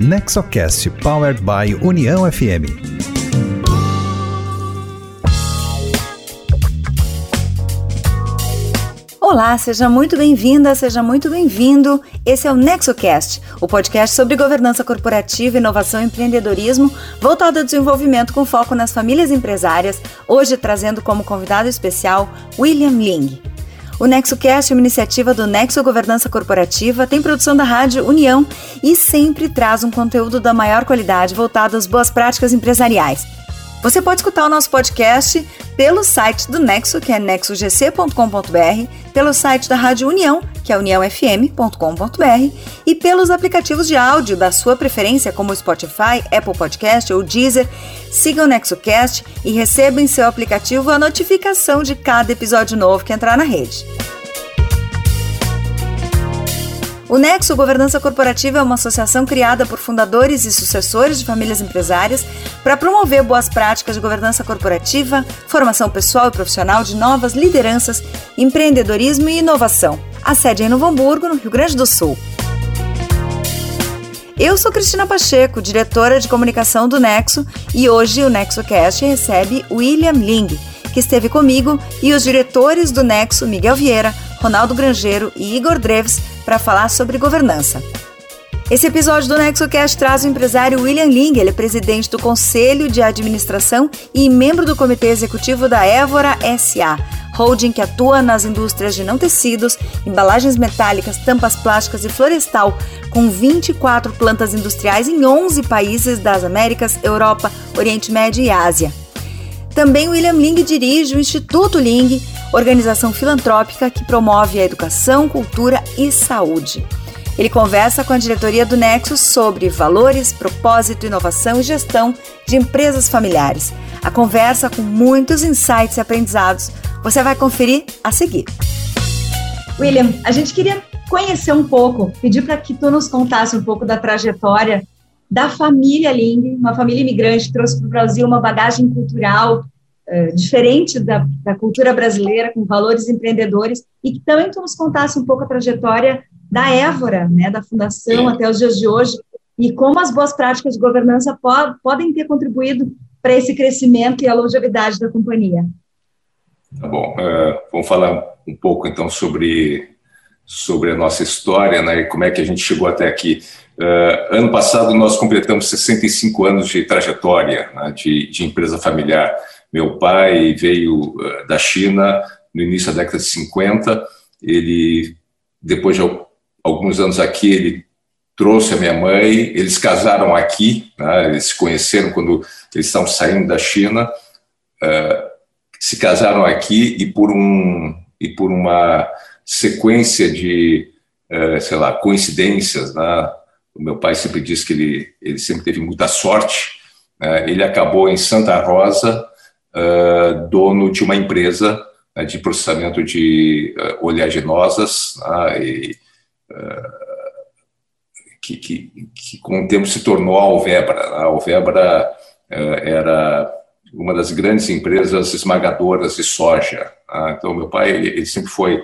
Nexocast Powered by União FM. Olá, seja muito bem-vinda, seja muito bem-vindo. Esse é o NexoCast, o podcast sobre governança corporativa, inovação e empreendedorismo voltado ao desenvolvimento com foco nas famílias empresárias, hoje trazendo como convidado especial William Ling. O NexoCast é uma iniciativa do Nexo Governança Corporativa, tem produção da Rádio União e sempre traz um conteúdo da maior qualidade voltado às boas práticas empresariais. Você pode escutar o nosso podcast pelo site do Nexo, que é nexogc.com.br, pelo site da Rádio União, que é uniãofm.com.br, e pelos aplicativos de áudio da sua preferência, como Spotify, Apple Podcast ou Deezer. Siga o NexoCast e receba em seu aplicativo a notificação de cada episódio novo que entrar na rede. O Nexo Governança Corporativa é uma associação criada por fundadores e sucessores de famílias empresárias para promover boas práticas de governança corporativa, formação pessoal e profissional de novas lideranças, empreendedorismo e inovação. A sede é em Novo Hamburgo, no Rio Grande do Sul. Eu sou Cristina Pacheco, diretora de comunicação do Nexo, e hoje o NexoCast recebe William Ling, que esteve comigo, e os diretores do Nexo, Miguel Vieira, Ronaldo Grangeiro e Igor Dreves, para falar sobre governança. Esse episódio do NexoCast traz o empresário William Ling, ele é presidente do Conselho de Administração e membro do Comitê Executivo da Évora SA, holding que atua nas indústrias de não tecidos, embalagens metálicas, tampas plásticas e florestal, com 24 plantas industriais em 11 países das Américas, Europa, Oriente Médio e Ásia. Também William Ling dirige o Instituto Ling, organização filantrópica que promove a educação, cultura e saúde. Ele conversa com a diretoria do Nexus sobre valores, propósito, inovação e gestão de empresas familiares. A conversa com muitos insights e aprendizados. Você vai conferir a seguir. William, a gente queria conhecer um pouco, pedir para que tu nos contasse um pouco da trajetória da família Ling, uma família imigrante que trouxe para o Brasil uma bagagem cultural uh, diferente da, da, cultura brasileira, com valores empreendedores, e que também tu nos contasse um pouco a trajetória da Évora, né, da fundação até os dias de hoje, e como as boas práticas de governança pod, podem ter contribuído para esse crescimento e a longevidade da companhia. Tá bom, uh, vamos falar um pouco então sobre sobre a nossa história, né, e como é que a gente chegou até aqui. Uh, ano passado nós completamos 65 anos de trajetória né, de, de, empresa familiar. Meu pai veio uh, da China no início da década de 50. Ele, depois de alguns anos aqui, ele trouxe a minha mãe. Eles casaram aqui. Né, eles se conheceram quando eles estavam saindo da China. Uh, se casaram aqui e por um e por uma sequência de sei lá coincidências, né, o meu pai sempre disse que ele, ele sempre teve muita sorte. Né? Ele acabou em Santa Rosa, uh, dono de uma empresa né, de processamento de uh, oleaginosas, né, e, uh, que, que, que, com o tempo se tornou a Alvebra. A Alvebra era uma das grandes empresas esmagadoras de soja. Então, meu pai, ele, ele sempre foi.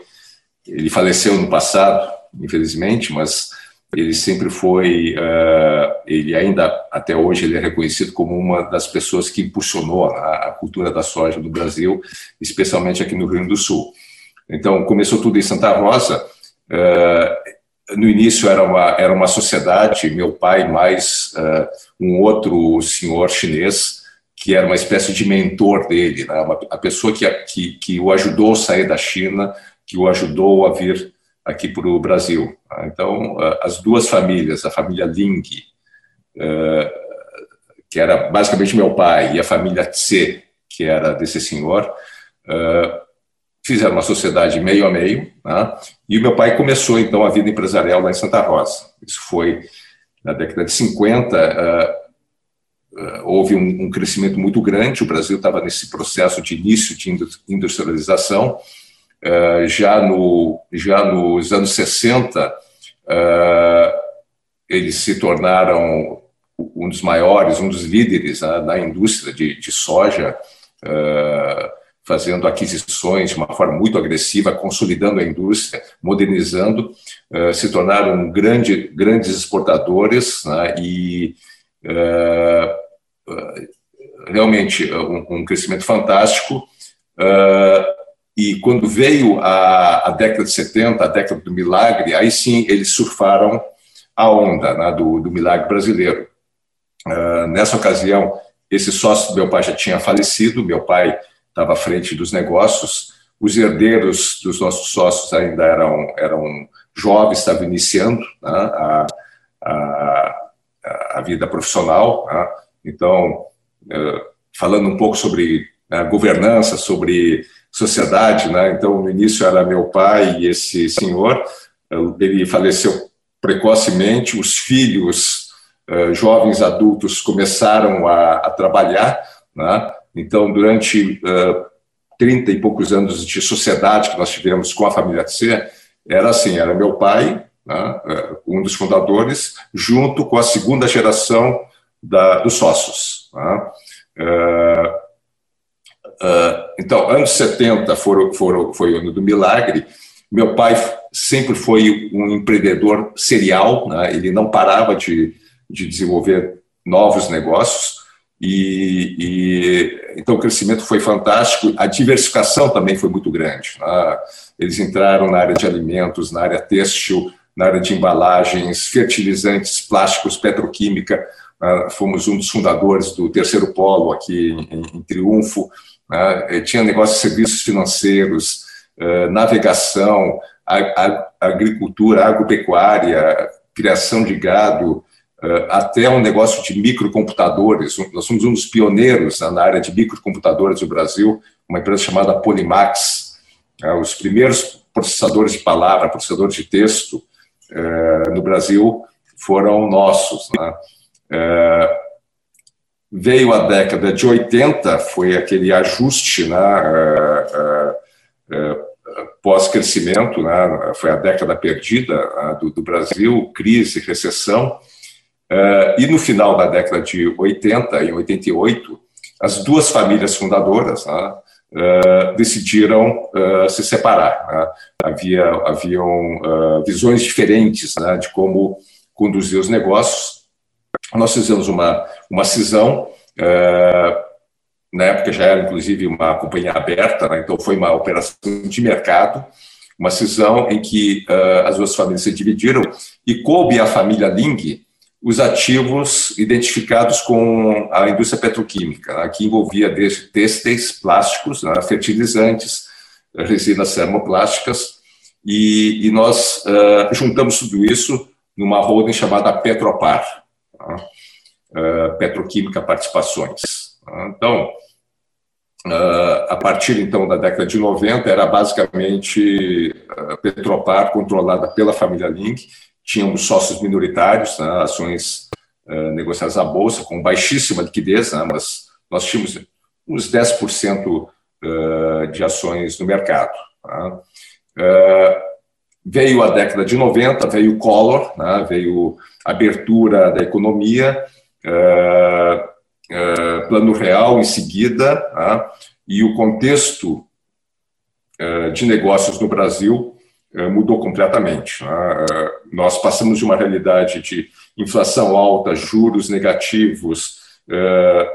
Ele faleceu no passado, infelizmente, mas ele sempre foi, uh, ele ainda até hoje ele é reconhecido como uma das pessoas que impulsionou a, a, cultura da soja no Brasil, especialmente aqui no Rio Grande do Sul. Então começou tudo em Santa Rosa. Uh, no início era uma era uma sociedade, meu pai mais uh, um outro senhor chinês que era uma espécie de mentor dele, né? uma, a pessoa que, que que o ajudou a sair da China, que o ajudou a vir aqui para o Brasil. Tá? Então, as duas famílias, a família Ling, eh, que era basicamente meu pai, e a família Tse, que era desse senhor, eh, fizeram uma sociedade meio a meio, né? e meu pai começou, então, a vida empresarial lá em Santa Rosa. Isso foi na década de 50, eh, houve um, crescimento muito grande, o Brasil estava nesse processo de início de industrialização, já, no, já nos anos 60, eh, eles se tornaram um dos maiores, um dos líderes né, na indústria de, de soja, uh, fazendo aquisições de uma forma muito agressiva, consolidando a indústria, modernizando, se tornaram grande, grandes exportadores né, e realmente um, crescimento fantástico. E quando veio a, a, década de 70, a década do milagre, aí sim eles surfaram a onda né, do, do milagre brasileiro. nessa ocasião, esse sócio do meu pai já tinha falecido, meu pai estava à frente dos negócios, os herdeiros dos nossos sócios ainda eram, eram jovens, estavam iniciando né, a, a, a, vida profissional. Né? Então, eh, falando um pouco sobre né, governança, sobre sociedade, né? então no início era meu pai e esse senhor, ele faleceu precocemente, os filhos, eh, jovens adultos, começaram a, a trabalhar, né? Então, durante uh, 30 e poucos anos de sociedade que nós tivemos com a família C, era assim, era meu pai, né, um dos fundadores, junto com a segunda geração da, dos sócios. Né. Uh, uh, então, anos 70 foram, foram, foi o ano do milagre. Meu pai sempre foi um empreendedor serial, né, ele não parava de, de desenvolver novos negócios. E, e, então o crescimento foi fantástico, a diversificação também foi muito grande. Né? Eles entraram na área de alimentos, na área têxtil, na área de embalagens, fertilizantes, plásticos, petroquímica. Né? Fomos um dos fundadores do terceiro polo aqui em, em Triunfo. Né? Tinha negócios de serviços financeiros, uh, navegação, agricultura, agropecuária, criação de gado, eh, até um negócio de microcomputadores. Nós somos um dos pioneiros na área de microcomputadores do Brasil, uma empresa chamada Polimax. Né, os primeiros processadores de palavra, processadores de texto eh, no Brasil foram nossos. Né? Eh, veio a década de 80, foi aquele ajuste né, pós-crescimento, né, foi a década perdida do, do Brasil, crise, recessão, e no final da década de 80, em 88, as duas famílias fundadoras né, decidiram se separar. Né? Havia, haviam visões diferentes né, de como conduzir os negócios. Nós fizemos uma, uma cisão, na época já era inclusive uma companhia aberta, né, então foi uma operação de mercado, uma cisão em que as duas famílias se dividiram e coube à família Ling os ativos identificados com a indústria petroquímica, né, que envolvia desde têxteis, plásticos, né, fertilizantes, resinas termoplásticas, e, e nós uh, juntamos tudo isso numa holding chamada Petropar, Petroquímica Participações. Né. Então, uh, a partir então da década de 90, era basicamente Petropar controlada pela família Link, tínhamos sócios minoritários, né, ações negociadas à bolsa com baixíssima liquidez, né, mas nós tínhamos uns 10% uh, de ações no mercado. Tá? Veio a década de 90, veio o Collor, né, veio abertura da economia, plano real em seguida, tá? e o contexto de negócios no Brasil mudou completamente. É, nós passamos de uma realidade de inflação alta, juros negativos,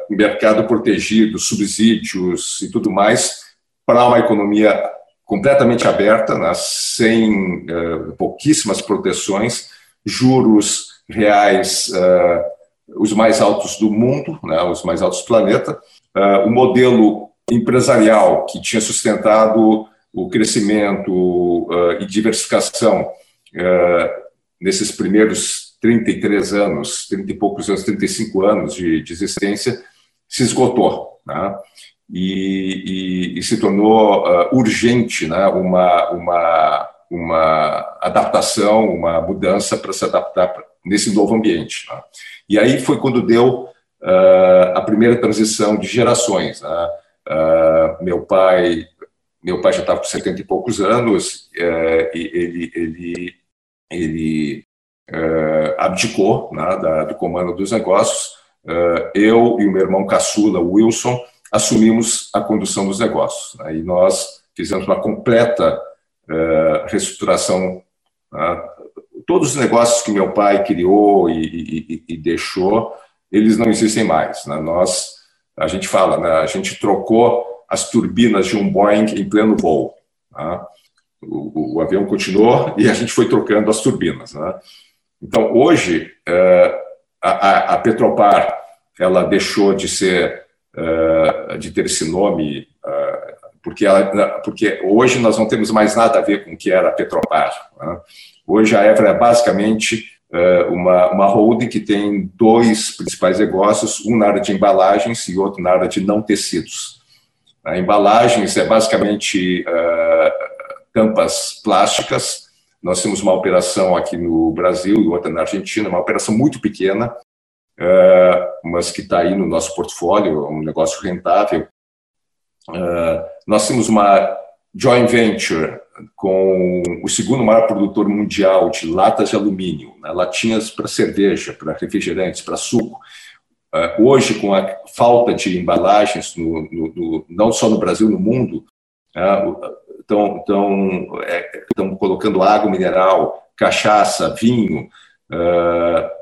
mercado protegido, subsídios e tudo mais, para uma economia completamente aberta, né? sem pouquíssimas proteções, juros reais os mais altos do mundo, né? os mais altos do planeta, o modelo empresarial que tinha sustentado o crescimento uh, e diversificação uh, nesses primeiros 33 anos, 30 e poucos anos, 35 anos de, de existência, se esgotou. Né? E, e, e, se tornou uh, urgente né? uma, uma, uma adaptação, uma mudança para se adaptar nesse novo ambiente. Né? E aí foi quando deu a primeira transição de gerações. Né? meu pai meu pai já estava com 70 e poucos anos, é, e ele, ele, ele é, abdicou né, da, do comando dos negócios. Eu e o meu irmão caçula, Wilson, assumimos a condução dos negócios. Né? E nós fizemos uma completa uh, reestruturação. Todos os negócios que meu pai criou e, e, e deixou, eles não existem mais. Né? Nós, a gente fala, né? a gente trocou as turbinas de um Boeing em pleno voo. Né? O, o, avião continuou e a gente foi trocando as turbinas. Né? Então, hoje, uh, a, a Petropar ela deixou de ser uh, de ter esse nome uh, porque ela, porque hoje nós não temos mais nada a ver com o que era a Petropar. Hoje a Evra é basicamente uh, uma, uma holding que tem dois principais negócios, um na área de embalagens e outro na área de não tecidos. A embalagens é basicamente tampas plásticas. Nós temos uma operação aqui no Brasil e outra na Argentina, uma operação muito pequena, uh, mas que está aí no nosso portfólio, um negócio rentável. Uh, nós temos uma joint venture com o segundo maior produtor mundial de latas de alumínio, né, latinhas para cerveja, para refrigerantes, para suco. Uh, hoje, com a falta de embalagens, no, no, no, não só no Brasil, no mundo, estão é, colocando água mineral, cachaça, vinho, uh,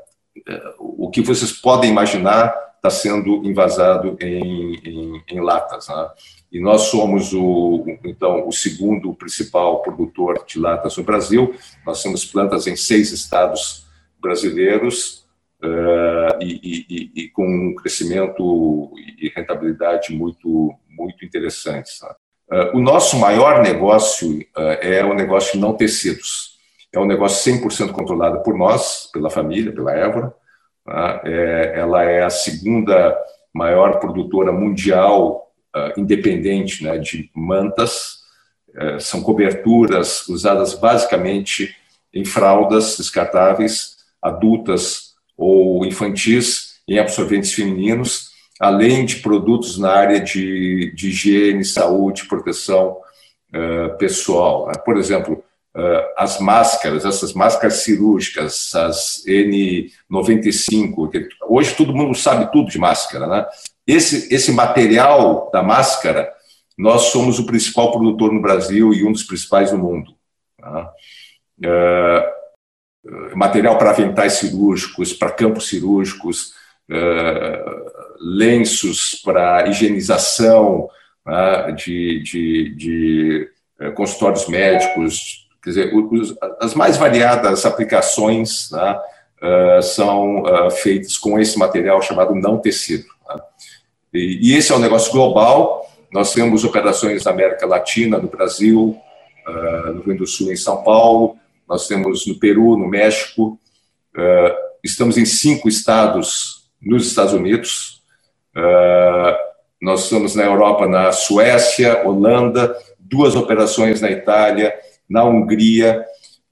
o que vocês podem imaginar está sendo invasado em, em, em latas. Né? E nós somos o, então, o segundo principal produtor de latas no Brasil. Nós temos plantas em seis estados brasileiros uh, e, e, e, com um crescimento e rentabilidade muito, muito interessantes. Uh, o nosso maior negócio uh, é o negócio de não tecidos. É um negócio 100% controlado por nós, pela família, pela Évora. É, ela é a segunda maior produtora mundial uh, independente né, de mantas. É, são coberturas usadas basicamente em fraldas descartáveis, adultas ou infantis, em absorventes femininos, além de produtos na área de, de higiene, saúde, proteção uh, pessoal. Né? Por exemplo, uh, as máscaras, essas máscaras cirúrgicas, as N95, que hoje todo mundo sabe tudo de máscara, né? Esse, esse material da máscara, nós somos o principal produtor no Brasil e um dos principais no mundo. Tá? Uh, material para aventais cirúrgicos, para campos cirúrgicos, uh, lenços para higienização uh, de, de, de consultórios médicos, Quer dizer, os, as mais variadas aplicações né, uh, são uh, feitas com esse material chamado não tecido. Né? E, e, esse é um negócio global. Nós temos operações na América Latina, no Brasil, uh, no Rio Grande do Sul, em São Paulo. Nós temos no Peru, no México. estamos em cinco estados nos Estados Unidos. nós estamos na Europa, na Suécia, Holanda, duas operações na Itália na Hungria,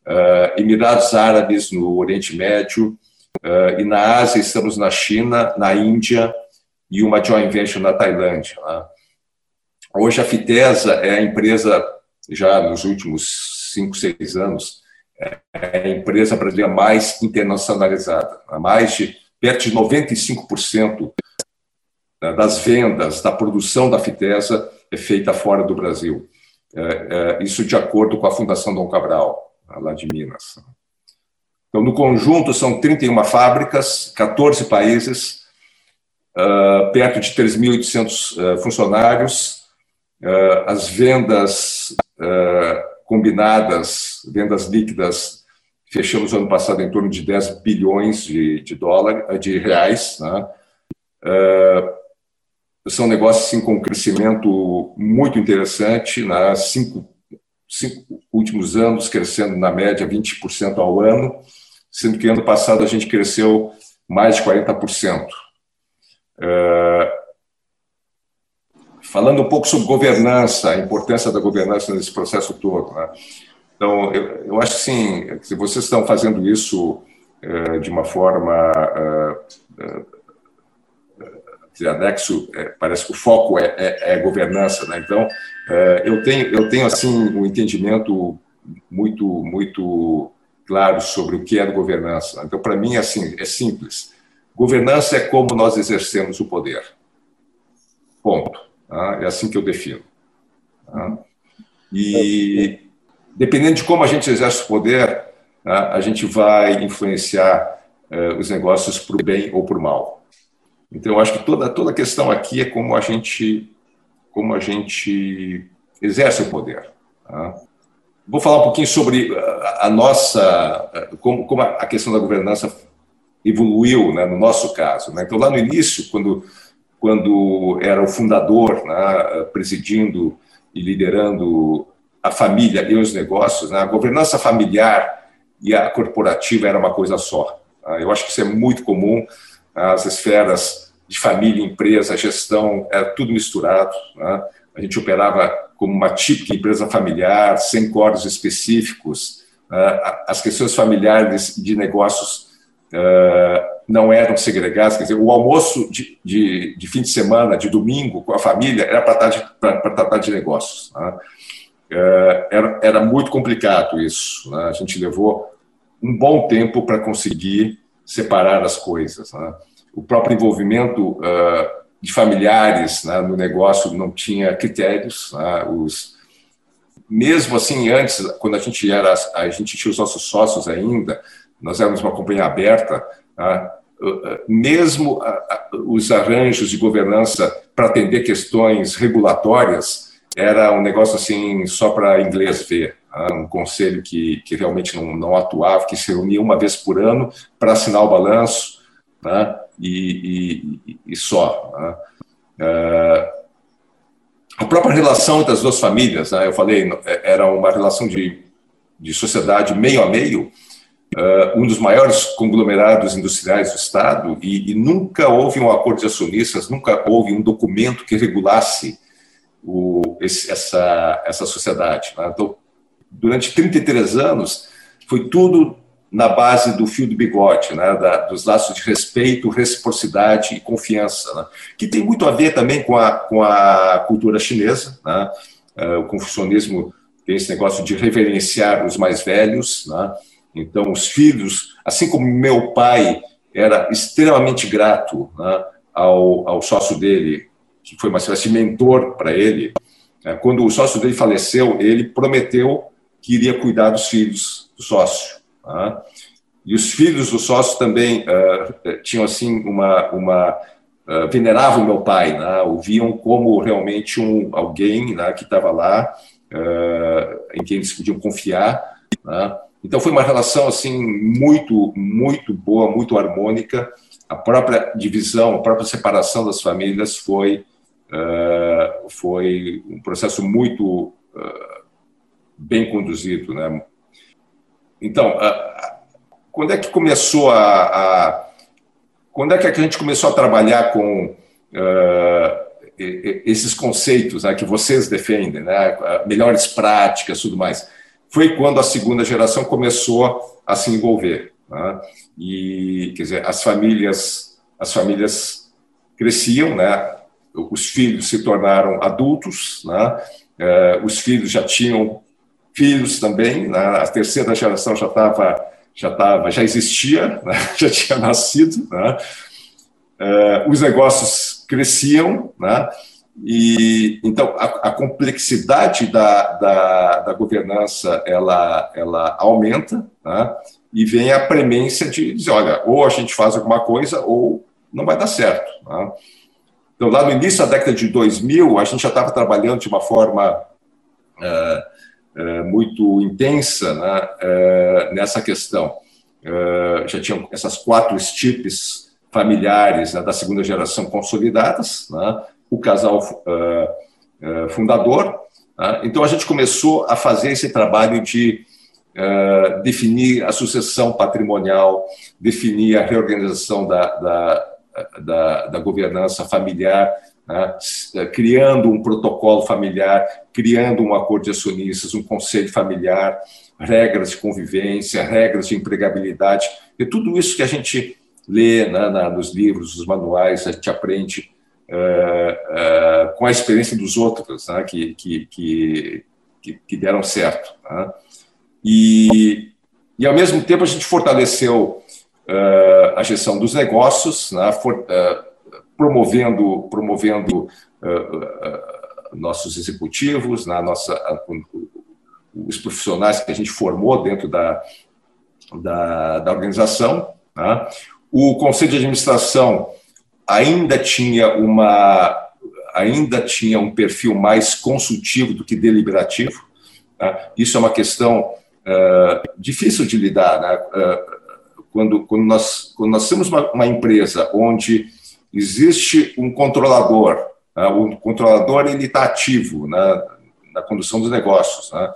uh, Emirados Árabes no Oriente Médio, uh, e na Ásia estamos na China, na Índia e uma joint venture na Tailândia. Né? Hoje a Fitesa é a empresa, já nos últimos cinco, seis anos, é a empresa brasileira mais internacionalizada. Mais de perto de 95% das vendas, da produção da Fitesa é feita fora do Brasil. É, é, isso de acordo com a Fundação Dom Cabral, lá de Minas. Então, no conjunto, são 31 fábricas, 14 países, uh, perto de 3.800 uh, funcionários. Uh, as vendas combinadas, vendas líquidas, fechamos ano passado em torno de 10 bilhões de, de dólares, de reais. Né? São negócios assim, com um crescimento muito interessante, né? cinco, cinco últimos anos crescendo na média 20% ao ano, sendo que ano passado a gente cresceu mais de 40%. É... Falando um pouco sobre governança, a importância da governança nesse processo todo. Né? Então, eu, eu acho que se vocês estão fazendo isso é, de uma forma é, é é, parece que o foco é, é, é governança, né? Então, é, eu tenho eu tenho assim um entendimento muito muito claro sobre o que é governança. Então, para mim, assim, é simples. Governança é como nós exercemos o poder. Ponto. Tá? É assim que eu defino. Tá? E dependendo de como a gente exerce o poder, tá? a gente vai influenciar eh, os negócios para o bem ou para o mal. Então, eu acho que toda toda a questão aqui é como a gente como a gente exerce o poder. Tá? Vou falar um pouquinho sobre a, nossa como, como a questão da governança evoluiu, né, no nosso caso. Né? Então, lá no início, quando quando era o fundador, né, presidindo e liderando a família e os negócios, né, a governança familiar e a corporativa era uma coisa só. Tá? Eu acho que isso é muito comum, as esferas de família, empresa, gestão, era tudo misturado. Né? A gente operava como uma típica empresa familiar, sem códigos específicos. Né? As questões familiares de negócios uh, não eram segregados. Quer dizer, o almoço de, de, de, fim de semana, de domingo, com a família, era para tratar, tratar de negócios. Né? É, era, era muito complicado isso. Né? A gente levou um bom tempo para conseguir separar as coisas. Né? O próprio envolvimento uh, de familiares né, no negócio não tinha critérios. Né? Os, mesmo assim, antes, quando a gente era, a gente tinha os nossos sócios ainda, nós éramos uma companhia aberta, né? mesmo os arranjos de governança para atender questões regulatórias era um negócio assim só para inglês ver, né? um conselho que, que realmente não, não atuava, que se reunia uma vez por ano para assinar o balanço né? E, e, e, só. Né? Uh, a própria relação entre as duas famílias, né? eu falei, era uma relação de, de sociedade meio a meio, uh, um dos maiores conglomerados industriais do Estado, e, e, nunca houve um acordo de acionistas, nunca houve um documento que regulasse o, esse, essa, essa sociedade. Né? Então, durante 33 anos, foi tudo na base do fio do bigode, né? da, dos laços de respeito, reciprocidade e confiança, né? que tem muito a ver também com a, com a cultura chinesa. Né? Uh, o confucionismo tem esse negócio de reverenciar os mais velhos, né? Então, os filhos, assim como meu pai era extremamente grato né, ao, ao sócio dele, que foi uma espécie de mentor para ele, né, quando o sócio dele faleceu, ele prometeu que iria cuidar dos filhos do sócio. Né? E os filhos do sócio também uh, tinham assim uma, uma uh, veneravam meu pai, né? o viam como realmente um alguém né, que estava lá, uh, em quem eles podiam confiar. Né? Então foi uma relação assim muito muito boa, muito harmônica. A própria divisão, a própria separação das famílias foi uh, foi um processo muito uh, bem conduzido, né? Então, uh, quando é que começou a, a, quando é que a gente começou a trabalhar com esses conceitos né, que vocês defendem, né? Melhores práticas, tudo mais foi quando a segunda geração começou a se envolver. Né? E, quer dizer, as famílias, as famílias cresciam, né? os filhos se tornaram adultos, né? Eh, os filhos já tinham filhos também, né? a terceira geração já estava já tava, já existia, né? já tinha nascido, né? Eh, os negócios cresciam, né? E então a, a complexidade da, da, da, governança ela, ela aumenta, né? e vem a premência de dizer, olha, ou a gente faz alguma coisa ou não vai dar certo. Né? Então, lá no início da década de 2000, a gente já estava trabalhando de uma forma é, muito intensa né, é, nessa questão. já tinham essas quatro estirpes familiares né, da segunda geração consolidadas, né, o casal fundador. Uh, então, a gente começou a fazer esse trabalho de definir a sucessão patrimonial, definir a reorganização da, da, da, da governança familiar, né, criando um protocolo familiar, criando um acordo de acionistas, um conselho familiar, regras de convivência, regras de empregabilidade, e tudo isso que a gente lê né, na, nos livros, nos manuais, a gente aprende uh, uh, com a experiência dos outros, né, que, que, que, que, deram certo. Né? E, e, ao mesmo tempo, a gente fortaleceu uh, a gestão dos negócios, né, for, promovendo, promovendo nossos executivos, na nossa, os profissionais que a gente formou dentro da, da, da organização. Né? O conselho de administração ainda tinha uma ainda tinha um perfil mais consultivo do que deliberativo. Né? Isso é uma questão uh, difícil de lidar. Né? Uh, quando, quando, nós, quando nós temos uma, uma empresa onde existe um controlador, né? o controlador ele está ativo né? na condução dos negócios. Né?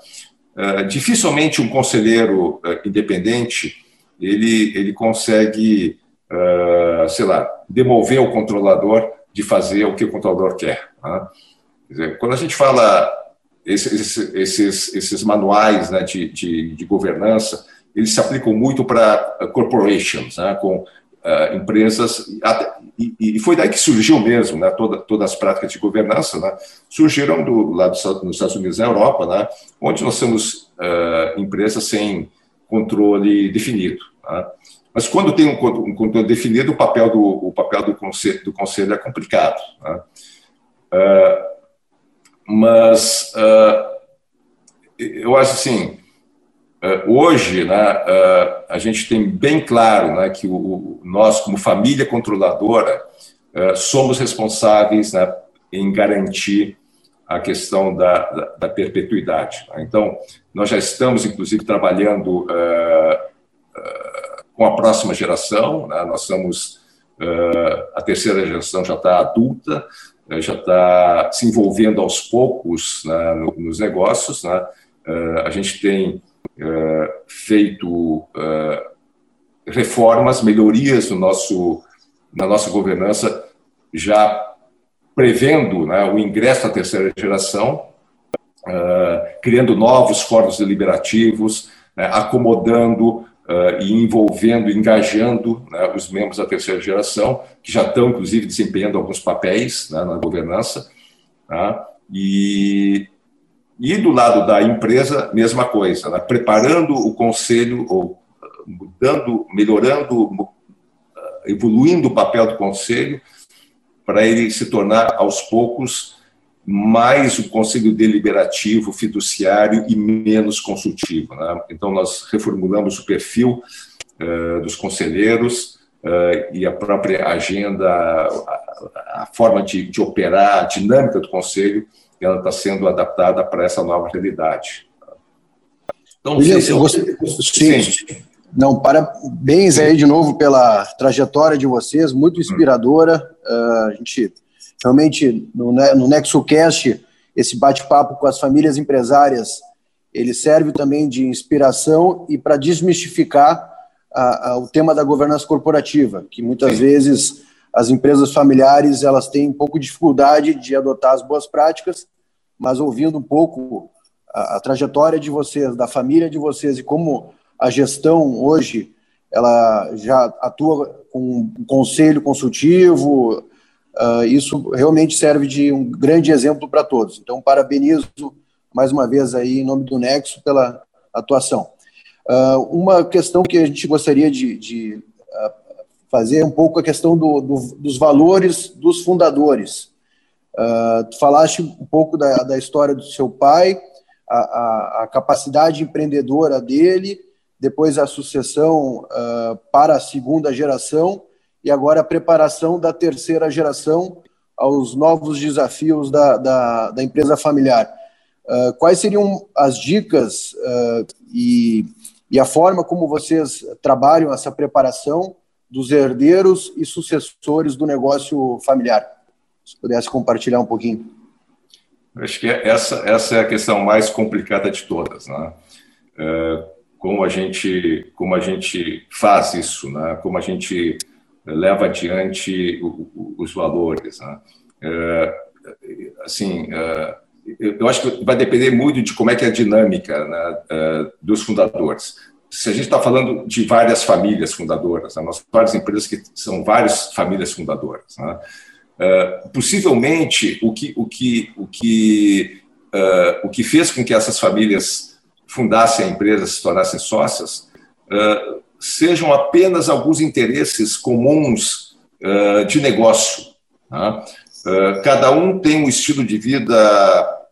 Uh, dificilmente um conselheiro independente ele, ele consegue, sei lá, demover o controlador de fazer o que o controlador quer. Né? quer dizer, quando a gente fala esses, esses, esses manuais né, de, de, de, governança, eles se aplicam muito para corporations, né, com empresas, e, e, foi daí que surgiu mesmo, né, toda, todas as práticas de governança, né, surgiram do, lá dos, Estados Unidos na Europa, né, onde nós temos uh, empresas sem controle definido. Né. Mas quando tem um, um controle definido, o papel do, o papel do, conselho, do conselho é complicado. Né? Uh, mas uh, eu acho assim, hoje né, a gente tem bem claro né, que o, nós, como família controladora, somos responsáveis né, em garantir a questão da, da, da perpetuidade. Né? Então, nós já estamos, inclusive, trabalhando com a próxima geração. Né? Nós somos a terceira geração já está adulta, já está se envolvendo aos poucos né, nos negócios. A gente tem feito reformas, melhorias no nosso, na nossa governança, já prevendo né, o ingresso da terceira geração, criando novos fóruns deliberativos, né, acomodando uh, e envolvendo, engajando né, os membros da terceira geração, que já estão, inclusive, desempenhando alguns papéis né, na governança. Tá? E, e do lado da empresa, mesma coisa, né, preparando o conselho, ou mudando, melhorando, evoluindo o papel do conselho, para ele se tornar, aos poucos, mais o conselho deliberativo, fiduciário e menos consultivo. Né? Então, nós reformulamos o perfil uh, dos conselheiros uh, e a própria agenda, a, a forma de, de, operar, a dinâmica do conselho, ela está sendo adaptada para essa nova realidade. Então, William, se você, sim, não, parabéns aí de novo pela trajetória de vocês, muito inspiradora. Uh, a gente Realmente, no, no NexoCast, esse bate-papo com as famílias empresárias, ele serve também de inspiração e para desmistificar a, a, o tema da governança corporativa, que muitas vezes as empresas familiares elas têm um pouco de dificuldade de adotar as boas práticas, mas ouvindo um pouco a, a trajetória de vocês, da família de vocês e como a gestão hoje ela já atua com um conselho consultivo, Uh, isso realmente serve de um grande exemplo para todos. Então, parabenizo mais uma vez aí em nome do Nexo pela atuação. Uh, uma questão que a gente gostaria de, de uh, fazer um pouco a questão do, do, dos valores dos fundadores. tu falaste um pouco da, da história do seu pai, a, a, a capacidade empreendedora dele, depois a sucessão para a segunda geração, e agora a preparação da terceira geração aos novos desafios da, da, da empresa familiar. Uh, quais seriam as dicas uh, e, e a forma como vocês trabalham essa preparação dos herdeiros e sucessores do negócio familiar? Se pudesse compartilhar um pouquinho. Acho que essa, essa é a questão mais complicada de todas, né? É, como a gente como a gente faz isso, né? Como a gente leva adiante os valores. Né? É, assim, é, eu acho que vai depender muito de como é que é a dinâmica né, é, dos fundadores. Se a gente está falando de várias famílias fundadoras, né, nós várias empresas que são várias famílias fundadoras, né, possivelmente o que o que o que o que fez com que essas famílias fundassem a empresa, se tornassem sócias, sejam apenas alguns interesses comuns uh, de negócio. Uh, cada um tem um estilo de vida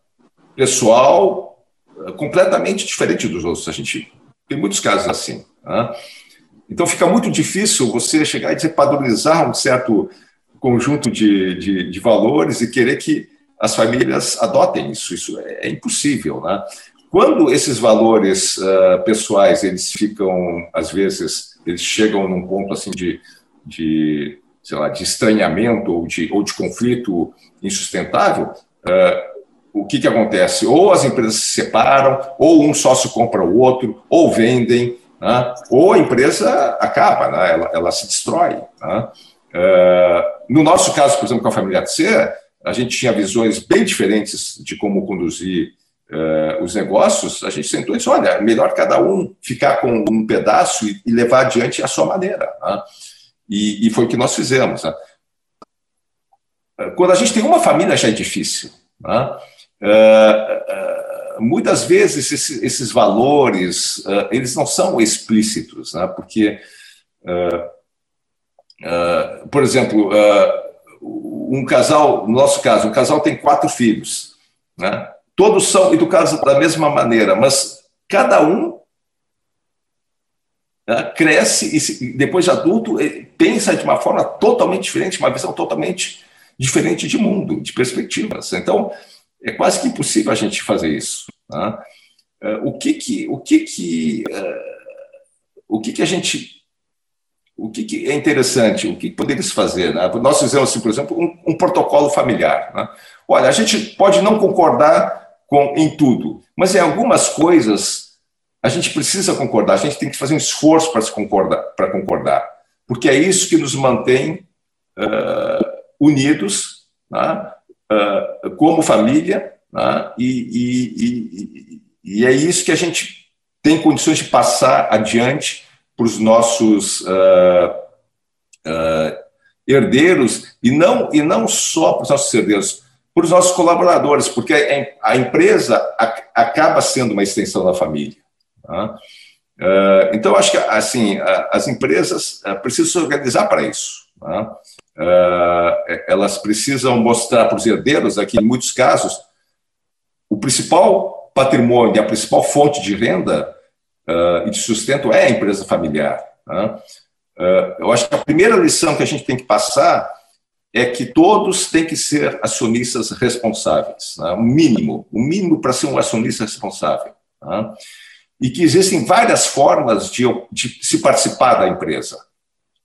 pessoal uh, completamente diferente dos outros. A gente tem muitos casos assim. Né? Então fica muito difícil você chegar e dizer, padronizar um certo conjunto de, de, de, valores e querer que as famílias adotem isso. Isso é, é impossível. Né? Quando esses valores uh, pessoais eles ficam, às vezes, eles chegam num ponto assim de, de sei lá, de estranhamento ou de, ou de conflito insustentável, uh, o que, que acontece? Ou as empresas se separam, ou um sócio compra o outro, ou vendem, né? ou a empresa acaba, né? ela, ela se destrói. Né? Uh, no nosso caso, por exemplo, com a família TC, a gente tinha visões bem diferentes de como conduzir uh, os negócios. A gente sentou e disse: olha, melhor cada um ficar com um pedaço e, e levar adiante a sua maneira. Né? E, e, foi o que nós fizemos. Né? Quando a gente tem uma família já é difícil. Né? Uh, uh, muitas vezes esses, valores uh, eles não são explícitos, né? porque, por exemplo, um casal, no nosso caso, um casal tem quatro filhos, né? todos são educados da mesma maneira, mas cada um né, cresce e depois de adulto pensa de uma forma totalmente diferente, uma visão totalmente diferente de mundo, de perspectivas. Então, é quase que impossível a gente fazer isso. Né? É, o que que, o que, que, uh, o que, que a gente, o que, que é interessante, o que poderia fazer? Né? Nós fizemos, assim, por exemplo, um, um protocolo familiar. Né? Olha, a gente pode não concordar com, em tudo, mas em algumas coisas a gente precisa concordar, a gente tem que fazer um esforço para se concordar, para concordar, porque é isso que nos mantém uh, unidos, né? Uh, como família, né? e, e, e, e, é isso que a gente tem condições de passar adiante para os nossos uh, uh, herdeiros, e não, e não só para os nossos herdeiros, para os nossos colaboradores, porque a, a empresa acaba sendo uma extensão da família. Tá? Então, acho que assim, as empresas precisam se organizar para isso. Tá? Uh, elas precisam mostrar para os herdeiros, aqui em muitos casos, o principal patrimônio, a principal fonte de renda uh, e de sustento é a empresa familiar. Né? Uh, eu acho que a primeira lição que a gente tem que passar é que todos têm que ser acionistas responsáveis, né? o mínimo, o mínimo para ser um acionista responsável. Né? E que existem várias formas de, de se participar da empresa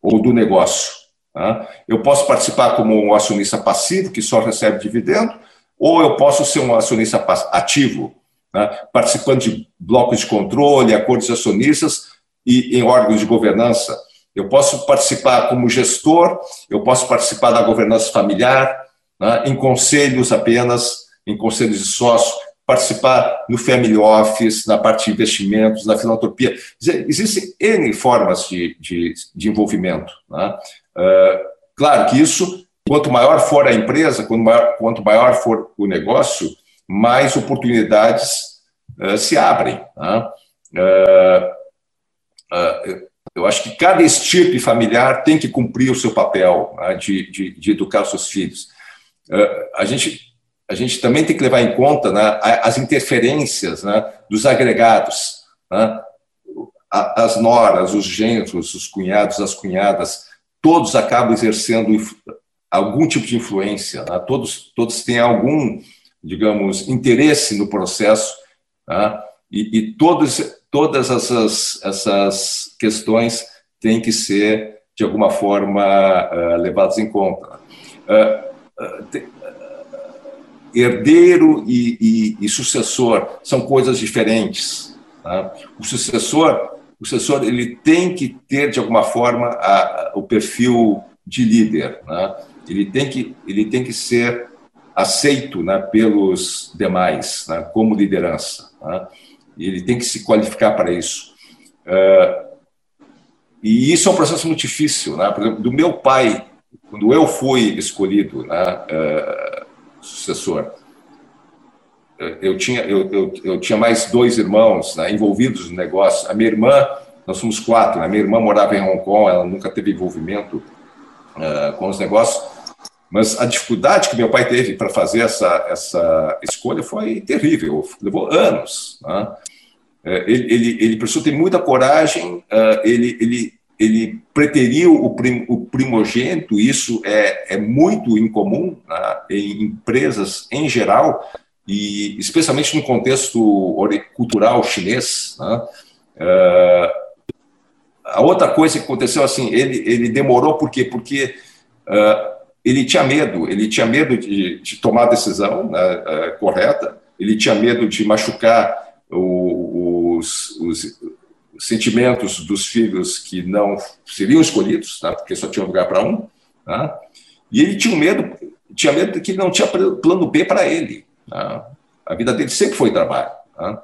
ou do negócio. Tá? Eu posso participar como um acionista passivo, que só recebe dividendo, ou eu posso ser um acionista ativo, né? participando de blocos de controle, acordos de acionistas e em órgãos de governança. Eu posso participar como gestor, eu posso participar da governança familiar, né? em conselhos apenas, em conselhos de sócio, participar no family office, na parte de investimentos, na filantropia. Existem N formas de, de, de envolvimento. Né? Uh, claro que isso, quanto maior for a empresa, quanto maior, quanto maior for o negócio, mais oportunidades uh, se abrem. Né? Eu acho que cada estirpe familiar tem que cumprir o seu papel né, de, de, de, educar os seus filhos. a, gente, a gente também tem que levar em conta né, as interferências né, dos agregados, né, as noras, os genros, os cunhados, as cunhadas, todos acabam exercendo algum tipo de influência, né? todos, todos têm algum, digamos, interesse no processo, né? e, e todos, todas essas, essas questões têm que ser, de alguma forma, uh, levadas em conta. Uh, uh, herdeiro e, e, e, sucessor são coisas diferentes. Tá? O sucessor o sucessor ele tem que ter, de alguma forma, a, a, o perfil de líder. Né? Ele, tem que, ele tem que ser aceito né, pelos demais né, como liderança. Né? Ele tem que se qualificar para isso. Uh, e isso é um processo muito difícil. Né? Por exemplo, do meu pai, quando eu fui escolhido né, uh, sucessor, eu tinha, eu, eu, eu, tinha mais dois irmãos né, envolvidos no negócio. A minha irmã, nós somos quatro, né? a minha irmã morava em Hong Kong, ela nunca teve envolvimento uh, com os negócios. Mas a dificuldade que meu pai teve para fazer essa, essa escolha foi terrível, levou anos. Né? É, ele, ele, ele precisou ter muita coragem, uh, ele, ele, ele preteriu o, prim, o primogênito, isso é, é muito incomum né, em empresas em geral, e especialmente no contexto cultural chinês. Né? Uh, a outra coisa que aconteceu assim, ele, ele demorou por quê? Porque uh, ele tinha medo, ele tinha medo de, de tomar a decisão né, uh, correta, ele tinha medo de machucar o, os, os, sentimentos dos filhos que não seriam escolhidos, tá? porque só tinha lugar para um, tá? e ele tinha medo, tinha medo que não tinha plano B para ele. A vida dele sempre foi trabalho. Tá?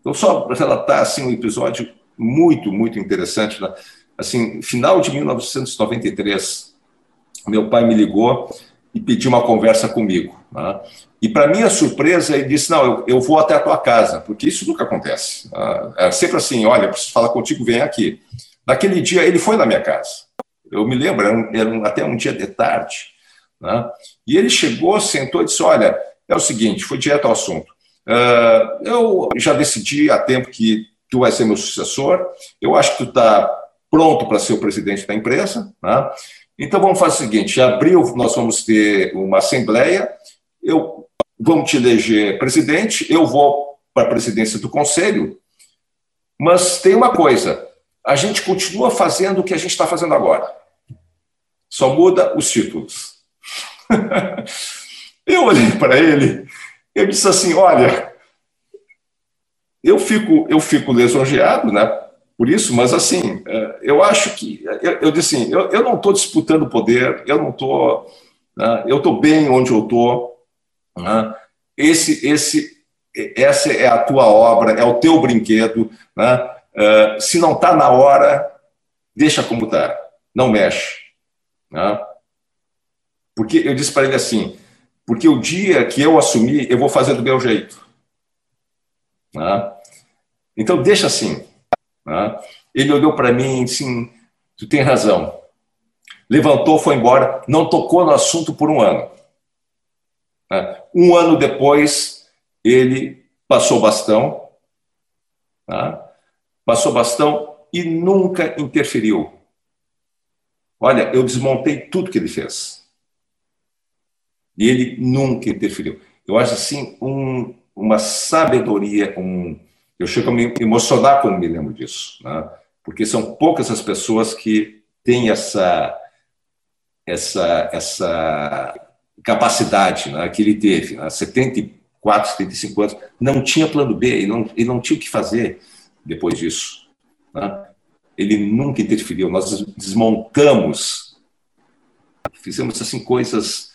Então, só para relatar assim, um episódio muito, muito interessante. Né? Assim, final de 1993, meu pai me ligou e pediu uma conversa comigo. Né? E, para minha surpresa, ele disse: Não, eu, eu, vou até a tua casa, porque isso nunca acontece. Né? É sempre assim: Olha, preciso falar contigo, vem aqui. Naquele dia, ele foi na minha casa. Eu me lembro, era, um, era um, até um dia de tarde. Né? E ele chegou, sentou e disse: Olha, é o seguinte, foi direto ao assunto. Uh, eu já decidi há tempo que tu vai ser meu sucessor, eu acho que tu está pronto para ser o presidente da empresa. Né? Então vamos fazer o seguinte: em abril nós vamos ter uma assembleia, eu vamos te eleger presidente, eu vou para a presidência do conselho, mas tem uma coisa: a gente continua fazendo o que a gente está fazendo agora, só muda os títulos. eu olhei para ele, eu disse assim: olha, eu fico, eu fico lisonjeado, né? Por isso, mas assim, é, eu acho que eu, eu disse assim, eu, eu não estou disputando poder, eu não estou, né? eu estou bem onde eu estou. Né? Esse, esse, essa é a tua obra, é o teu brinquedo. Né? Uh, se não está na hora, deixa como está, não mexe. Né? Porque eu disse para ele assim, porque o dia que eu assumir, eu vou fazer do meu jeito. Né? Então, deixa assim. Né? Ele olhou para mim e disse: Tu tem razão. Levantou, foi embora, não tocou no assunto por um ano. Né? Um ano depois, ele passou bastão, tá? passou bastão e nunca interferiu. Olha, eu desmontei tudo que ele fez. E ele nunca interferiu. Eu acho assim um, uma sabedoria, um, eu chego a me emocionar quando me lembro disso, né? porque são poucas as pessoas que têm essa, essa, essa capacidade né, que ele teve, né? 74, 75 anos, não tinha plano B, e não, ele não tinha o que fazer depois disso. Né? Ele nunca interferiu, nós desmontamos, fizemos assim coisas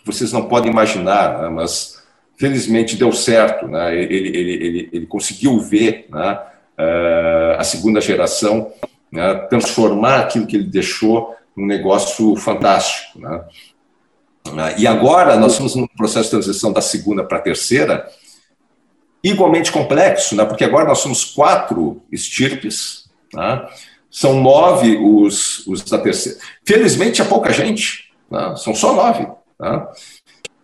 que vocês não podem imaginar, né? mas felizmente deu certo, né? ele, ele, ele, ele conseguiu ver né? uh, a segunda geração né? transformar aquilo que ele deixou num negócio fantástico. Né? Uh, e agora nós estamos num processo de transição da segunda para a terceira, igualmente complexo, né? porque agora nós somos quatro estirpes, né? são nove os, os da terceira. Felizmente é pouca gente, né? são só nove. Né?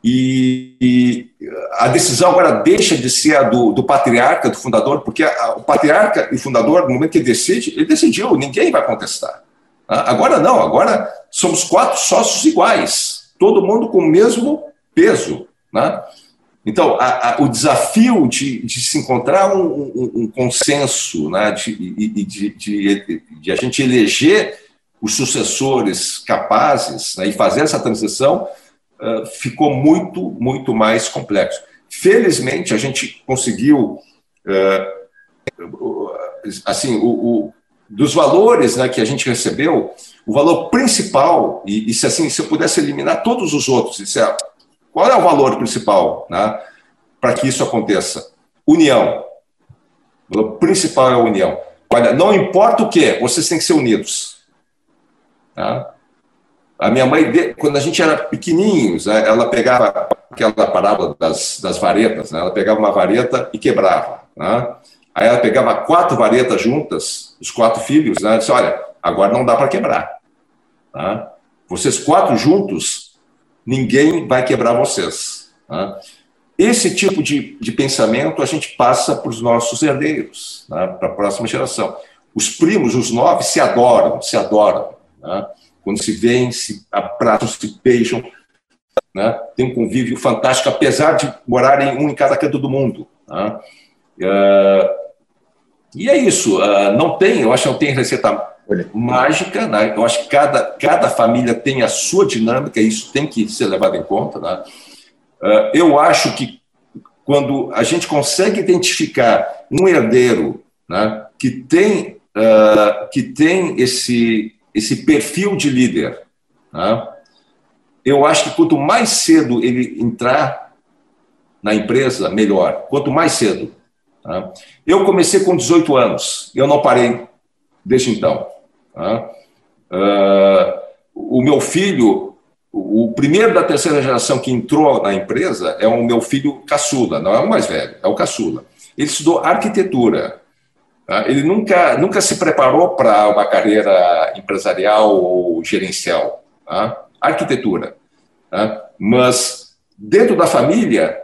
E, e, a decisão agora deixa de ser a do, do patriarca, do fundador, porque a, o patriarca e fundador, no momento que decide, ele decidiu, ninguém vai contestar. Tá? Agora não, agora somos quatro sócios iguais, todo mundo com o mesmo peso. Né? Então, a, a, o desafio de, de se encontrar um, um, um consenso, né, de, de, de, de, a gente eleger os sucessores capazes né, e fazer essa transição, uh, ficou muito, muito mais complexo. Felizmente, a gente conseguiu, uh, assim, o, o, dos valores né, que a gente recebeu, o valor principal, e, e, se assim, se eu pudesse eliminar todos os outros, disse, ah, qual é o valor principal né, para que isso aconteça? União. O valor principal é a união. Olha, não importa o que, vocês têm que ser unidos. Tá? A minha mãe, quando a gente era pequenininhos, né, ela pegava aquela parábola das, das varetas, né, ela pegava uma vareta e quebrava. Né? Aí ela pegava quatro varetas juntas, os quatro filhos, né, e disse: Olha, agora não dá para quebrar. Tá? Vocês quatro juntos ninguém vai quebrar vocês. Tá? Esse tipo de, de pensamento a gente passa para os nossos herdeiros, né, para a próxima geração. Os primos, os nove, se adoram, se adoram. Né? Quando se veem, se abraçam, se beijam. Né? Tem um convívio fantástico, apesar de morarem um em cada canto do mundo. Né? Uh, e é isso. Uh, não tem, eu acho que não tem receita mágica. Né? Eu acho que cada, cada família tem a sua dinâmica, isso tem que ser levado em conta. Né? Uh, eu acho que quando a gente consegue identificar um herdeiro né, que tem, uh, que tem esse, esse perfil de líder, né, eu acho que quanto mais cedo ele entrar na empresa, melhor. Quanto mais cedo. Tá? Eu comecei com 18 anos, eu não parei desde então. Tá? Uh, o meu filho, o primeiro da terceira geração que entrou na empresa é o meu filho caçula, não é o mais velho, é o caçula. Ele estudou arquitetura. Tá? Ele nunca, nunca se preparou para uma carreira empresarial ou gerencial. Tá? Arquitetura. Tá? Mas, dentro da família,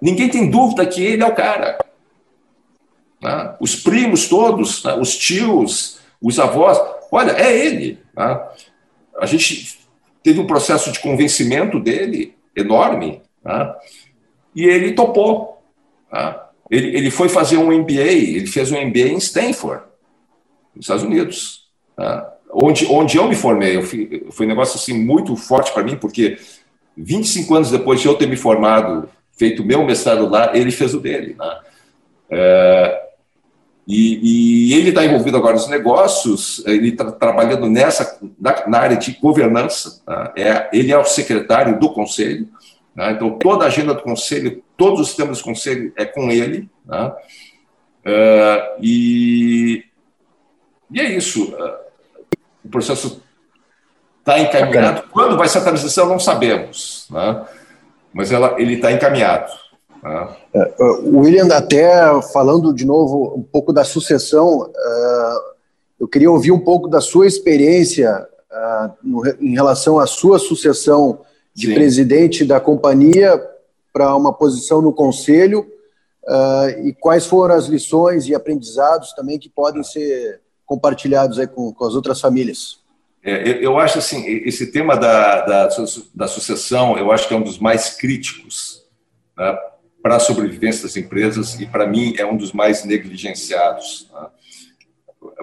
ninguém tem dúvida que ele é o cara. Os primos todos, os tios, os avós, olha, é ele. A gente teve um processo de convencimento dele enorme, e ele topou. Tá? Ele, ele foi fazer um MBA, ele fez um MBA em Stanford, nos Estados Unidos, tá? onde, onde eu me formei. Eu fui, foi um negócio assim, muito forte para mim, porque 25 anos depois de eu ter me formado, feito meu mestrado lá, ele fez o dele. Né? É, e, e, ele está envolvido agora nos negócios, ele está trabalhando nessa na, na, área de governança. Tá? É, ele é o secretário do conselho, né? então toda a agenda do conselho, todos os temas do conselho é com ele. Né? É, e, e, é isso. O processo está encaminhado. Quando vai ser a transição, não sabemos, né? mas ela, ele está encaminhado. Ah. o William, até falando de novo um pouco da sucessão, uh, eu queria ouvir um pouco da sua experiência uh, no, em relação à sua sucessão de Sim. presidente da companhia para uma posição no conselho e quais foram as lições e aprendizados também que podem ser compartilhados aí com, com as outras famílias. É, eu acho assim, esse tema da, da, da, sucessão, eu acho que é um dos mais críticos né, para a sobrevivência das empresas e, para mim, é um dos mais negligenciados. Né?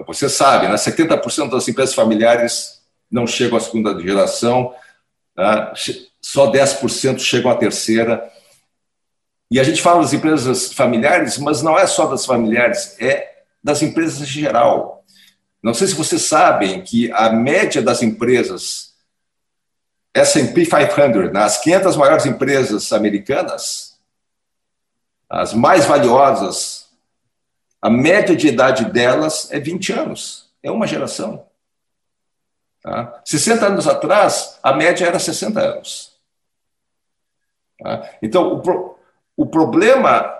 Você sabe, né, 70% das empresas familiares não chegam à segunda geração, né, só 10% chegam à terceira. E a gente fala das empresas familiares, mas não é só das familiares, é das empresas em geral. Não sei se vocês sabem que a média das empresas S&P 500, nas né, 500 maiores empresas americanas, as mais valiosas, a média de idade delas é 20 anos, é uma geração. Tá? 60 anos atrás, a média era 60 anos. Tá? Então, o, o problema,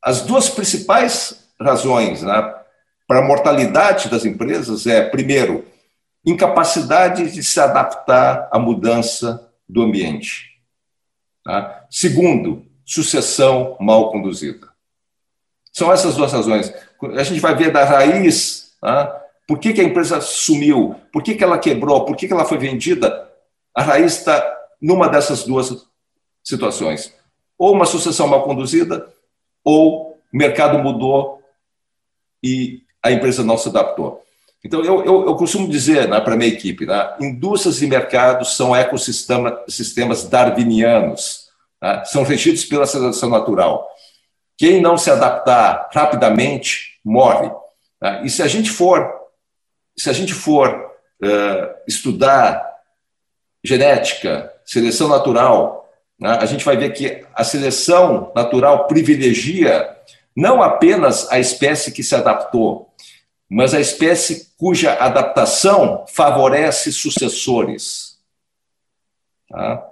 as duas principais razões né, para a mortalidade das empresas é, primeiro, incapacidade de se adaptar à mudança do ambiente. Tá? Segundo, sucessão mal conduzida. São essas duas razões. A gente vai ver da raiz tá? por que, que, a empresa sumiu, por que, que ela quebrou, por que, que ela foi vendida. A raiz está numa dessas duas situações. Ou uma sucessão mal conduzida, ou o mercado mudou e a empresa não se adaptou. Então, eu, eu, eu costumo dizer né, para a minha equipe: né, indústrias e mercados são ecossistemas darwinianos né, são regidos pela seleção natural. Quem não se adaptar rapidamente morre. Né? E se a gente for, se a gente for uh, estudar genética, seleção natural, a gente vai ver que a seleção natural privilegia não apenas a espécie que se adaptou, mas a espécie cuja adaptação favorece sucessores. Tá?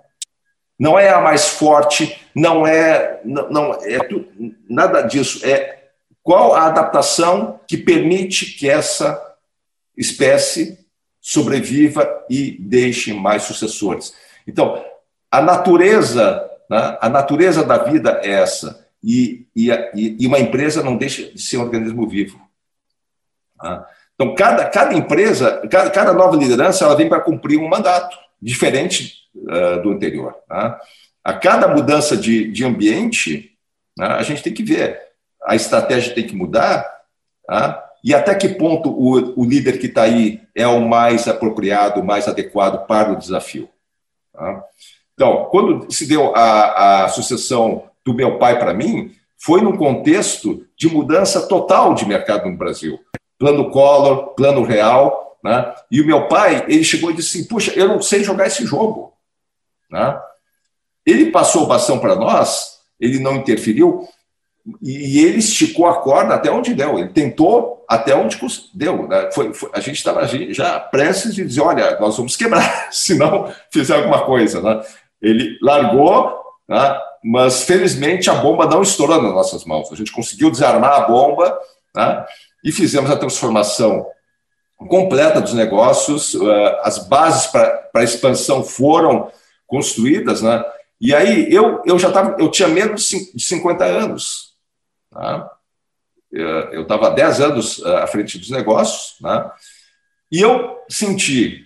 Não é a mais forte, não é, não, não é nada disso. É qual a adaptação que permite que essa espécie sobreviva e deixe mais sucessores. Então, a natureza, né, a natureza da vida é essa. E, e, e, uma empresa não deixa de ser um organismo vivo. Tá? Então, cada, cada empresa, cada, cada nova liderança, ela vem para cumprir um mandato diferente uh, do anterior. Tá? A cada mudança de, de ambiente, né, a gente tem que ver, a estratégia tem que mudar, tá? e até que ponto o, o líder que está aí é o mais apropriado, o mais adequado para o desafio. Tá? Então, quando se deu a, a sucessão do meu pai para mim, foi num contexto de mudança total de mercado no Brasil. Plano Collor, plano real, né? E o meu pai, ele chegou e disse assim, puxa, eu não sei jogar esse jogo. Né? Ele passou o bastão para nós, ele não interferiu, e ele esticou a corda até onde deu. Ele tentou até onde deu. Né? Foi, foi, a gente estava já prestes de dizer: olha, nós vamos quebrar, se não fizer alguma coisa. Né? Ele largou, né? mas felizmente a bomba não estourou nas nossas mãos. A gente conseguiu desarmar a bomba né? e fizemos a transformação completa dos negócios. Eh, as bases para a expansão foram construídas. Né? E aí eu, eu já tava, eu tinha menos de 50 anos. Tá? Eu estava 10 anos eh, à frente dos negócios, né? e eu senti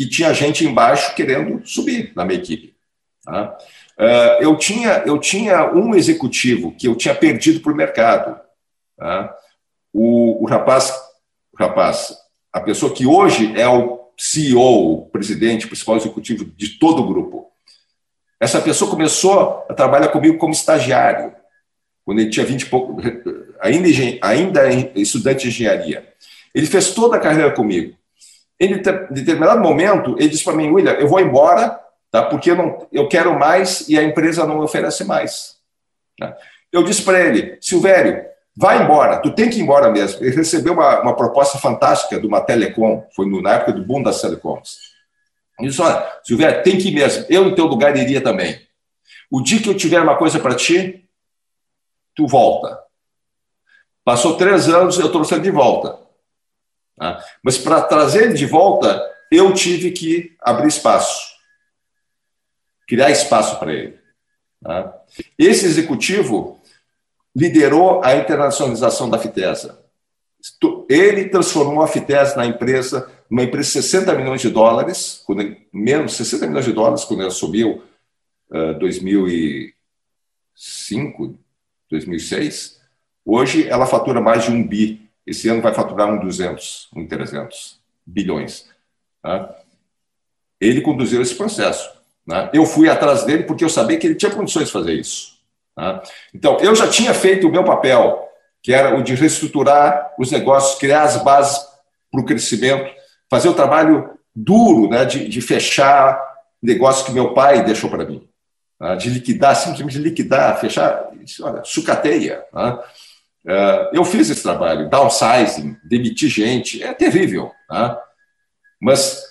que tinha gente embaixo querendo subir na minha equipe. Tá? Uh, eu, tinha, eu tinha um executivo que eu tinha perdido para o mercado. Tá? O, rapaz, o rapaz, a pessoa que hoje é o CEO, o presidente, principal executivo de todo o grupo. Essa pessoa começou a trabalhar comigo como estagiário, quando ele tinha 20 e pouco, ainda, ainda estudante de engenharia. Ele fez toda a carreira comigo. Em determinado momento, ele disse para mim, William, eu vou embora, tá? porque eu, não, eu quero mais e a empresa não me oferece mais. Tá? Eu disse para ele, Silvério, vai embora, tu tem que ir embora mesmo. Ele recebeu uma, uma proposta fantástica de uma telecom, foi na época do boom das telecoms. Ele disse, olha, Silvério, tem que ir mesmo, eu no teu lugar iria também. O dia que eu tiver uma coisa para ti, tu volta. Passou três anos, eu trouxe de volta. Tá? Mas para trazer ele de volta, eu tive que abrir espaço, criar espaço para ele. Tá? Esse executivo liderou a internacionalização da Fitesa. Ele transformou a Fitesa na empresa, uma empresa de 60 milhões de dólares, quando ele, menos 60 milhões de dólares quando ele assumiu uh, 2005, 2006. Hoje ela fatura mais de um bi esse ano vai faturar um 200, um 300 bilhões. Tá? Ele conduziu esse processo. Né? Eu fui atrás dele porque eu sabia que ele tinha condições de fazer isso. Tá? Então, eu já tinha feito o meu papel, que era o de reestruturar os negócios, criar as bases para o crescimento, fazer o trabalho duro né, de, de fechar negócio que meu pai deixou para mim. Tá? De liquidar, simplesmente liquidar, fechar, olha, sucateia. Tá? É, eu fiz esse trabalho, downsizing, demitir gente, é terrível. Né? Mas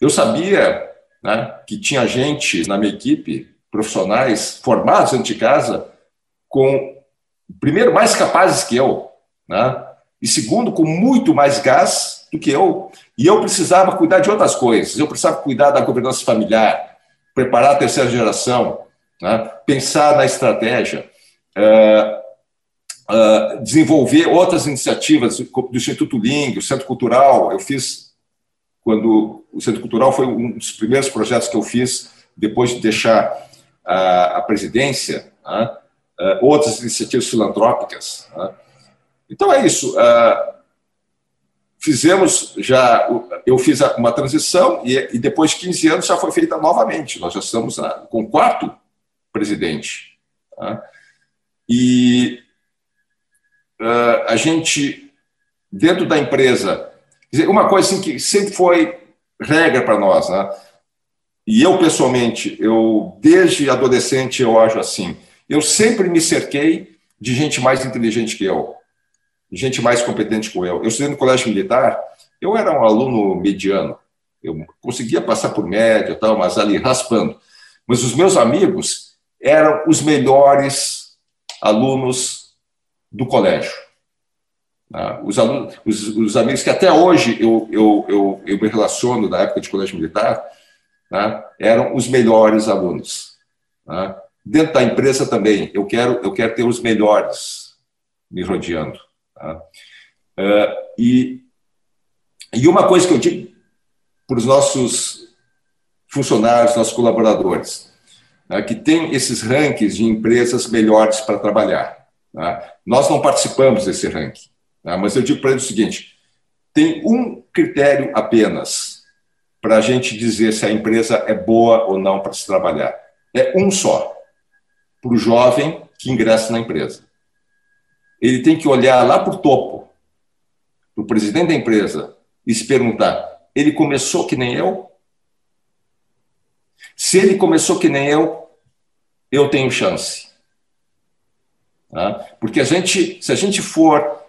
eu sabia né, que tinha gente na minha equipe, profissionais formados dentro de casa, com, primeiro, mais capazes que eu, né? e segundo, com muito mais gás do que eu. E eu precisava cuidar de outras coisas. Eu precisava cuidar da governança familiar, preparar a terceira geração, né? pensar na estratégia. Uh, uh, desenvolver outras iniciativas do Instituto Ling, o Centro Cultural. Eu fiz, quando o Centro Cultural foi um dos primeiros projetos que eu fiz depois de deixar a, a presidência, uh, outras iniciativas filantrópicas. Uh. Então é isso. fizemos já, eu fiz uma transição e, e, depois de 15 anos já foi feita novamente. Nós já estamos com o quarto presidente. E uh, a gente, dentro da empresa, uma coisa assim que sempre foi regra para nós, né? E eu, pessoalmente, eu, desde adolescente, eu acho assim, eu sempre me cerquei de gente mais inteligente que eu, gente mais competente que eu. Eu estudei no colégio militar, eu era um aluno mediano, eu conseguia passar por média, tal, mas ali raspando. Mas os meus amigos eram os melhores alunos do colégio. Ah, os, alunos, os, os, amigos que até hoje eu, eu, eu, eu me relaciono da época de colégio militar, né, eram os melhores alunos. Né? Dentro da empresa também, eu quero, eu quero ter os melhores me rodeando. Tá? E, e uma coisa que eu digo para os nossos funcionários, nossos colaboradores, né, que tem esses rankings de empresas melhores para trabalhar. Tá? Nós não participamos desse ranking, tá? mas eu digo para eles o seguinte: tem um critério apenas para a gente dizer se a empresa é boa ou não para se trabalhar. É um só, para o jovem que ingressa na empresa. Ele tem que olhar lá para o topo, o presidente da empresa, e se perguntar: ele começou que nem eu? Se ele começou que nem eu, eu tenho chance. Tá? Porque a gente, se a gente for,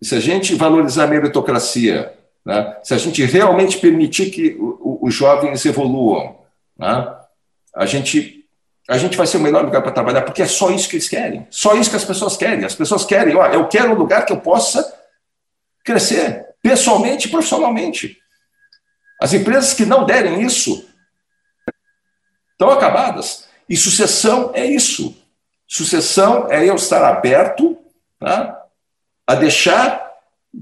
se a gente valorizar a meritocracia, né? se a gente realmente permitir que os jovens evoluam, né? a gente a gente vai ser o melhor lugar para trabalhar, porque é só isso que eles querem. Só isso que as pessoas querem. As pessoas querem, ó, eu quero um lugar que eu possa crescer pessoalmente e profissionalmente. As empresas que não derem isso estão acabadas. E sucessão é isso. Sucessão é eu estar aberto tá, a deixar,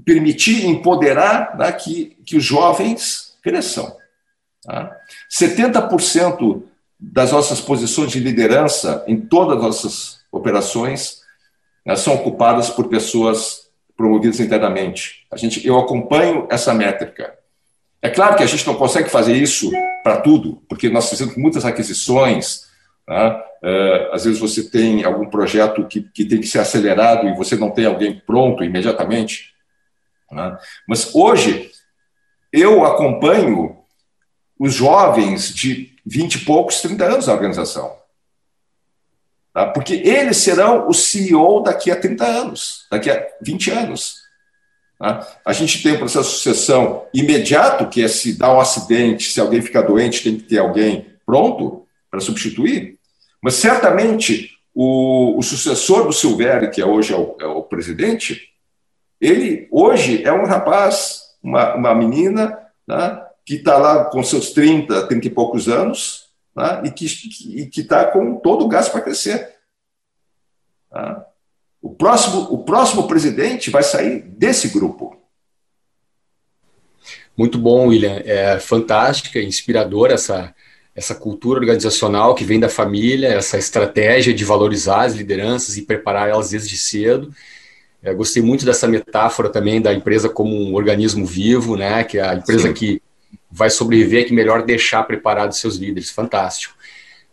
permitir, empoderar tá, que, que os jovens cresçam. Tá? 70% das nossas posições de liderança em todas as nossas operações né, são ocupadas por pessoas promovidas internamente. A gente, eu acompanho essa métrica. É claro que a gente não consegue fazer isso para tudo, porque nós fizemos muitas aquisições, né? É, às vezes você tem algum projeto que, que tem que ser acelerado e você não tem alguém pronto imediatamente. Né? Mas hoje eu acompanho os jovens de 20 e poucos, 30 anos na organização. Tá? Porque eles serão o CEO daqui a 30 anos, daqui a 20 anos. Tá? A gente tem um processo de sucessão imediato, que é se dá um acidente, se alguém ficar doente, tem que ter alguém pronto para substituir. Mas certamente o, o sucessor do Silvério, que é hoje é o, é o, presidente, ele hoje é um rapaz, uma, uma menina, né, que está lá com seus 30, 30 e poucos anos, né, e que está com todo o gás para crescer. Tá? O, próximo, o próximo presidente vai sair desse grupo. Muito bom, William. É fantástica, inspiradora essa, essa cultura organizacional que vem da família, essa estratégia de valorizar as lideranças e preparar elas desde cedo. Eu gostei muito dessa metáfora também da empresa como um organismo vivo, né? Que é a empresa Sim. que vai sobreviver, é que melhor deixar preparados seus líderes. Fantástico.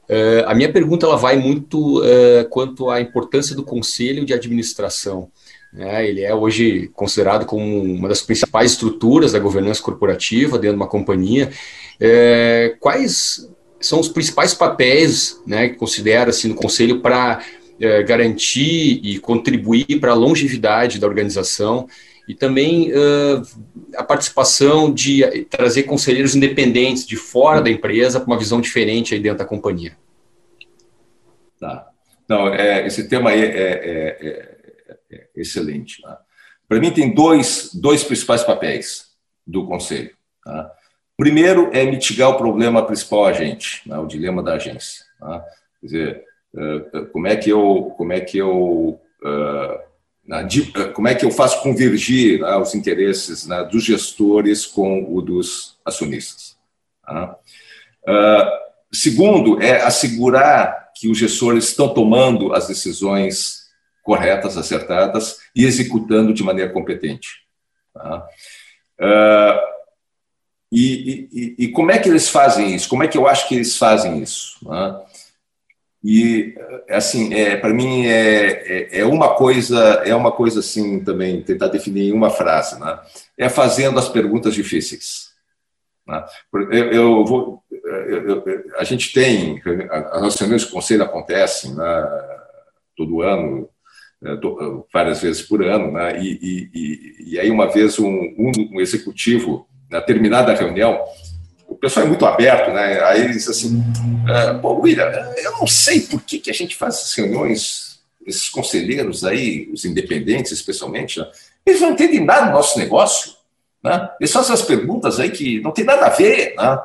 Uh, a minha pergunta ela vai muito uh, quanto à importância do conselho de administração. Né? Ele é hoje considerado como uma das principais estruturas da governança corporativa dentro de uma companhia. Uh, quais são os principais papéis né, que considera assim, no conselho para garantir e contribuir para a longevidade da organização e também uh, a participação de trazer conselheiros independentes de fora da empresa para uma visão diferente aí dentro da companhia. Tá. Não, é, esse tema aí é, é, é, excelente. Tá? Para mim, tem dois, dois principais papéis do conselho. Tá? Primeiro é mitigar o problema principal agente, né, o dilema da agência. Tá? Quer dizer, uh, como é que eu, como é que eu eh, como é que eu faço convergir né, os interesses né, dos gestores com o dos acionistas. Segundo, é assegurar que os gestores estão tomando as decisões corretas, acertadas e executando de maneira competente. Tá? Uh, e, e, e, como é que eles fazem isso? Como é que eu acho que eles fazem isso? Tá? E assim, é, para mim é, é, é, uma coisa, é uma coisa assim também tentar definir em uma frase, né? É fazendo as perguntas difíceis. Né? Eu, eu vou, eu, a gente tem as reuniões de conselho acontecem né, todo ano, várias vezes por ano, né? E, e, e aí uma vez um, um executivo, na terminada a reunião, o pessoal é muito aberto, né? Aí ele diz assim: ah, pô, William, eu não sei por que, que a gente faz essas reuniões, esses conselheiros aí, os independentes especialmente, né? eles não entendem nada do nosso negócio, né? Eles fazem as perguntas aí que não tem nada a ver, né?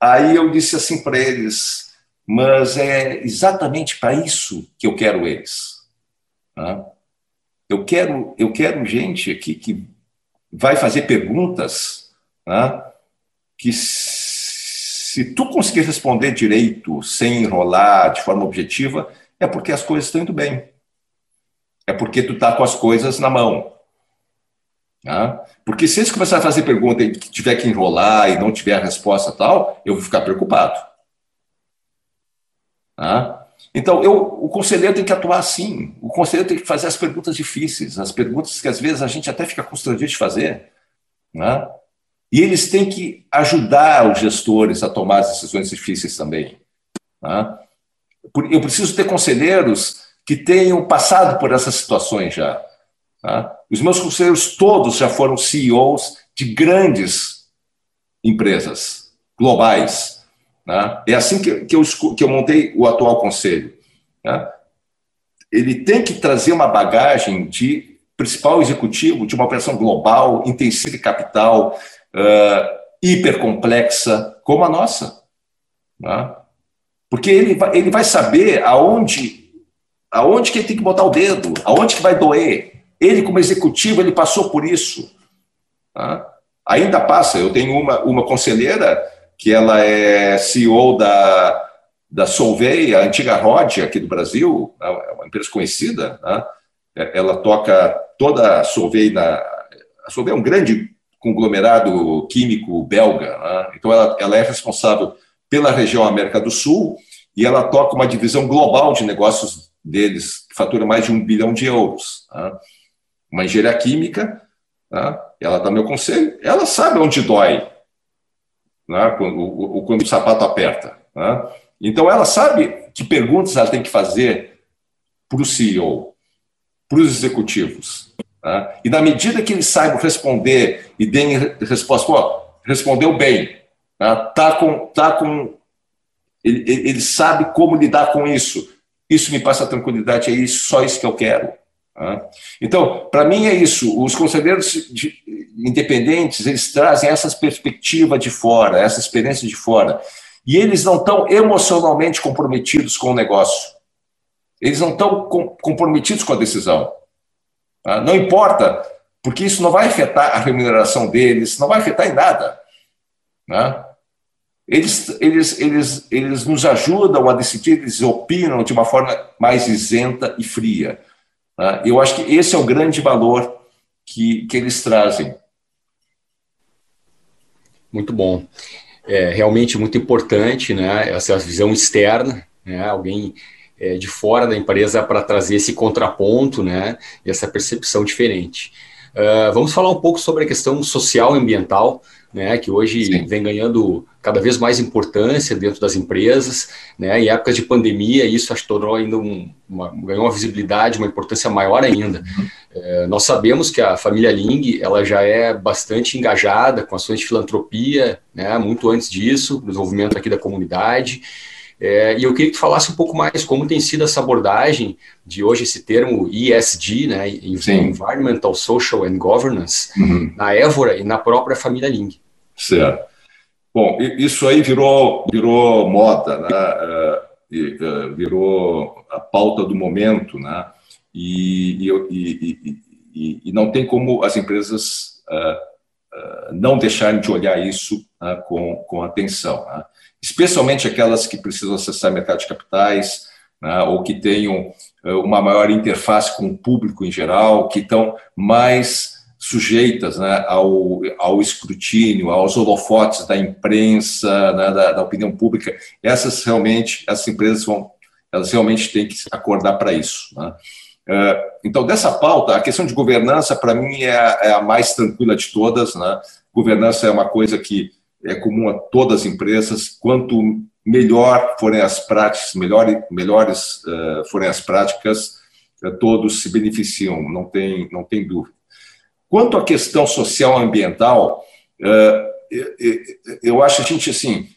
aí eu disse assim para eles, mas é exatamente para isso que eu quero eles. Né? Eu quero, eu quero gente aqui que vai fazer perguntas né? que se tu conseguir responder direito, sem enrolar, de forma objetiva, é porque as coisas estão indo bem. É porque tu está com as coisas na mão. Né? Porque se eles começarem a fazer pergunta e tiver que enrolar e não tiver resposta tal, eu vou ficar preocupado. Né? Então, eu, o conselheiro tem que atuar assim. O conselheiro tem que fazer as perguntas difíceis, as perguntas que às vezes a gente até fica constrangido de fazer. Né? E eles têm que ajudar os gestores a tomar as decisões difíceis também. Né? Eu preciso ter conselheiros que tenham passado por essas situações já. Tá? Os meus conselheiros todos já foram CEOs de grandes empresas globais. Né? É assim que, que, eu, que eu montei o atual conselho. Né? Ele tem que trazer uma bagagem de principal executivo de uma operação global, intensiva e capital, uh, hipercomplexa, como a nossa. Né? Porque ele vai, ele vai saber aonde, aonde que ele tem que botar o dedo, aonde que vai doer. Ele, como executivo, ele passou por isso. Tá? Ainda passa. Eu tenho uma, uma conselheira que ela é CEO da, da Solvay, a antiga Rod aqui do Brasil, é uma empresa conhecida. Né? Ela toca toda a Solvay na. A Solvay é um grande conglomerado químico belga. Né? Então, ela, ela é responsável pela região América do Sul e ela toca uma divisão global de negócios deles, que fatura mais de um bilhão de euros. Né? uma engenharia química, né? ela dá meu conselho, ela sabe onde dói, né? quando, o, quando o sapato aperta. Né? Então, ela sabe que perguntas ela tem que fazer para o CEO, para os executivos. Né? E na medida que eles saibam responder e deem resposta, pô, respondeu bem, né? tá com, tá com ele, ele sabe como lidar com isso. Isso me passa tranquilidade, é isso, só isso que eu quero. Então, para mim é isso. Os conselheiros independentes eles trazem essas perspectivas de fora, essa experiência de fora, e eles não estão emocionalmente comprometidos com o negócio. Eles não estão comprometidos com a decisão. Não importa, porque isso não vai afetar a remuneração deles, não vai afetar em nada. Eles, eles, eles, eles nos ajudam a decidir, eles opinam de uma forma mais isenta e fria. Né? Eu acho que esse é o grande valor que, que eles trazem. Muito bom. É realmente muito importante né, essa visão externa, né, alguém é, de fora da empresa para trazer esse contraponto né, e essa percepção diferente. Uh, vamos falar um pouco sobre a questão social e ambiental, né, que hoje Sim. vem ganhando cada vez mais importância dentro das empresas, né, em épocas de pandemia isso acho tornou ainda um, uma, ganhou uma visibilidade, uma importância maior ainda. Uhum. É, nós sabemos que a família Ling ela já é bastante engajada com ações de filantropia, né, muito antes disso, desenvolvimento aqui da comunidade, é, e eu queria que tu falasse um pouco mais como tem sido essa abordagem de hoje esse termo ESG, né, Environmental, Social and Governance, uhum. na Évora e na própria família Ling. Certo. Bom, isso aí virou, virou moda, né? É, é, virou a pauta do momento, né? E, e, e, e não tem como as empresas uh, não deixarem de olhar isso uh, com, com atenção. Né? Especialmente aquelas que precisam acessar mercado de capitais, né, ou que tenham eh, uma maior interface com o público em geral, que estão mais sujeitas né, ao, ao escrutínio, aos holofotes da imprensa, né, da, da, opinião pública. Essas realmente, essas empresas vão, elas realmente têm que acordar para isso. Né. Eh, então, dessa pauta, a questão de governança, para mim, é a, é a, mais tranquila de todas. Né. Governança é uma coisa que é comum a todas as empresas. Quanto melhor forem as práticas, melhor, melhores uh, forem as práticas, uh, todos se beneficiam, não tem, não tem dúvida. Quanto à questão social ambiental, uh, eu acho a gente assim,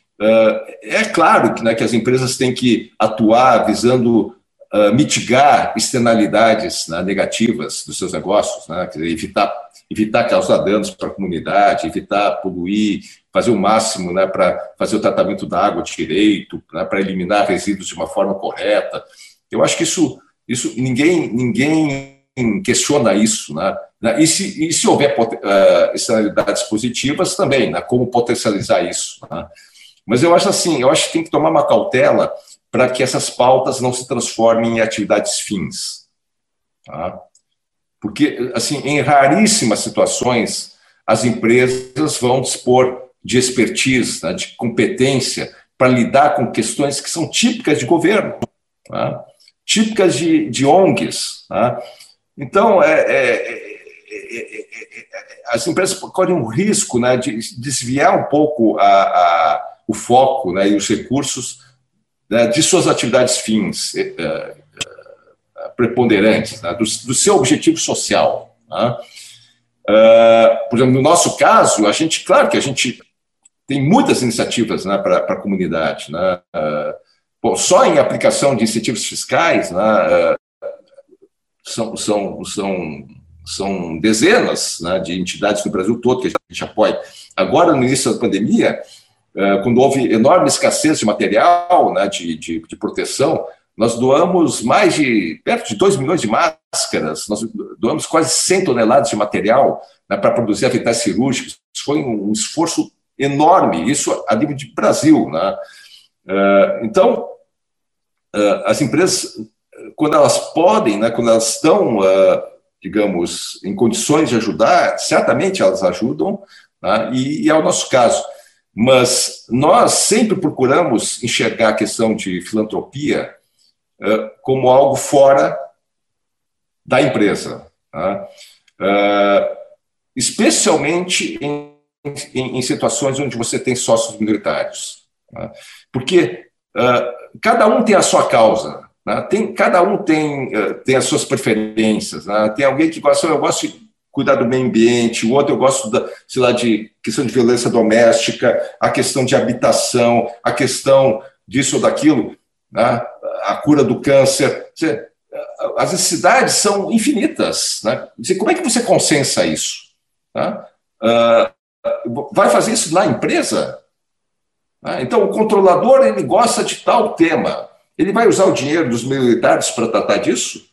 é claro que, né, que as empresas têm que atuar visando mitigar externalidades né, negativas dos seus negócios, né, evitar evitar causar danos para a comunidade, evitar poluir, fazer o máximo né, para fazer o tratamento da água direito, né, para eliminar resíduos de uma forma correta. Eu acho que isso, isso ninguém, ninguém questiona isso. Né? E, se, e se houver uh, externalidades positivas, também, né, como potencializar isso. Né? Mas eu acho assim, eu acho que tem que tomar uma cautela para que essas pautas não se transformem em atividades fins. Tá? Porque, assim, em raríssimas situações, as empresas vão dispor de expertise, né, de competência para lidar com questões que são típicas de governo, tá? típicas de, de ONGs. Tá? Então, é, é, é, as empresas correm um risco né, de desviar um pouco a, a, o foco né, e os recursos né, de suas atividades fins preponderantes, né, do, do, seu objetivo social. Né? Uh, por exemplo, no nosso caso, a gente, claro que a gente tem muitas iniciativas né, para a comunidade. Né? Bom, só em aplicação de incentivos fiscais, né, uh, são, são, são, são dezenas né, de entidades no Brasil todo que a gente apoia. Agora, no início da pandemia, quando houve enorme escassez de material né, de, de, de proteção, nós doamos mais de, perto de 2 milhões de máscaras, nós doamos quase 100 toneladas de material né, para produzir aventais cirúrgicos. Foi um, esforço enorme, isso a nível de Brasil. Né? Uh, então, uh, as empresas, quando elas podem, né, quando elas estão, uh, digamos, em condições de ajudar, certamente elas ajudam, né, e, é o nosso caso. Mas nós sempre procuramos enxergar a questão de filantropia eh, como algo fora da empresa, uh, especialmente em, em, em, situações onde você tem sócios minoritários, tá? porque uh, cada um tem a sua causa, né? tem, cada um tem, tem as suas preferências, né? tem alguém que gosta, eu gosto de cuidar do meio ambiente, o outro eu gosto da, sei lá, de questão de violência doméstica, a questão de habitação, a questão disso ou daquilo, né? a cura do câncer. As necessidades são infinitas. Né? Como é que você consensa isso? Tá? Vai fazer isso na empresa? Tá? Então, o controlador ele gosta de tal tema. Ele vai usar o dinheiro dos militares para tratar disso?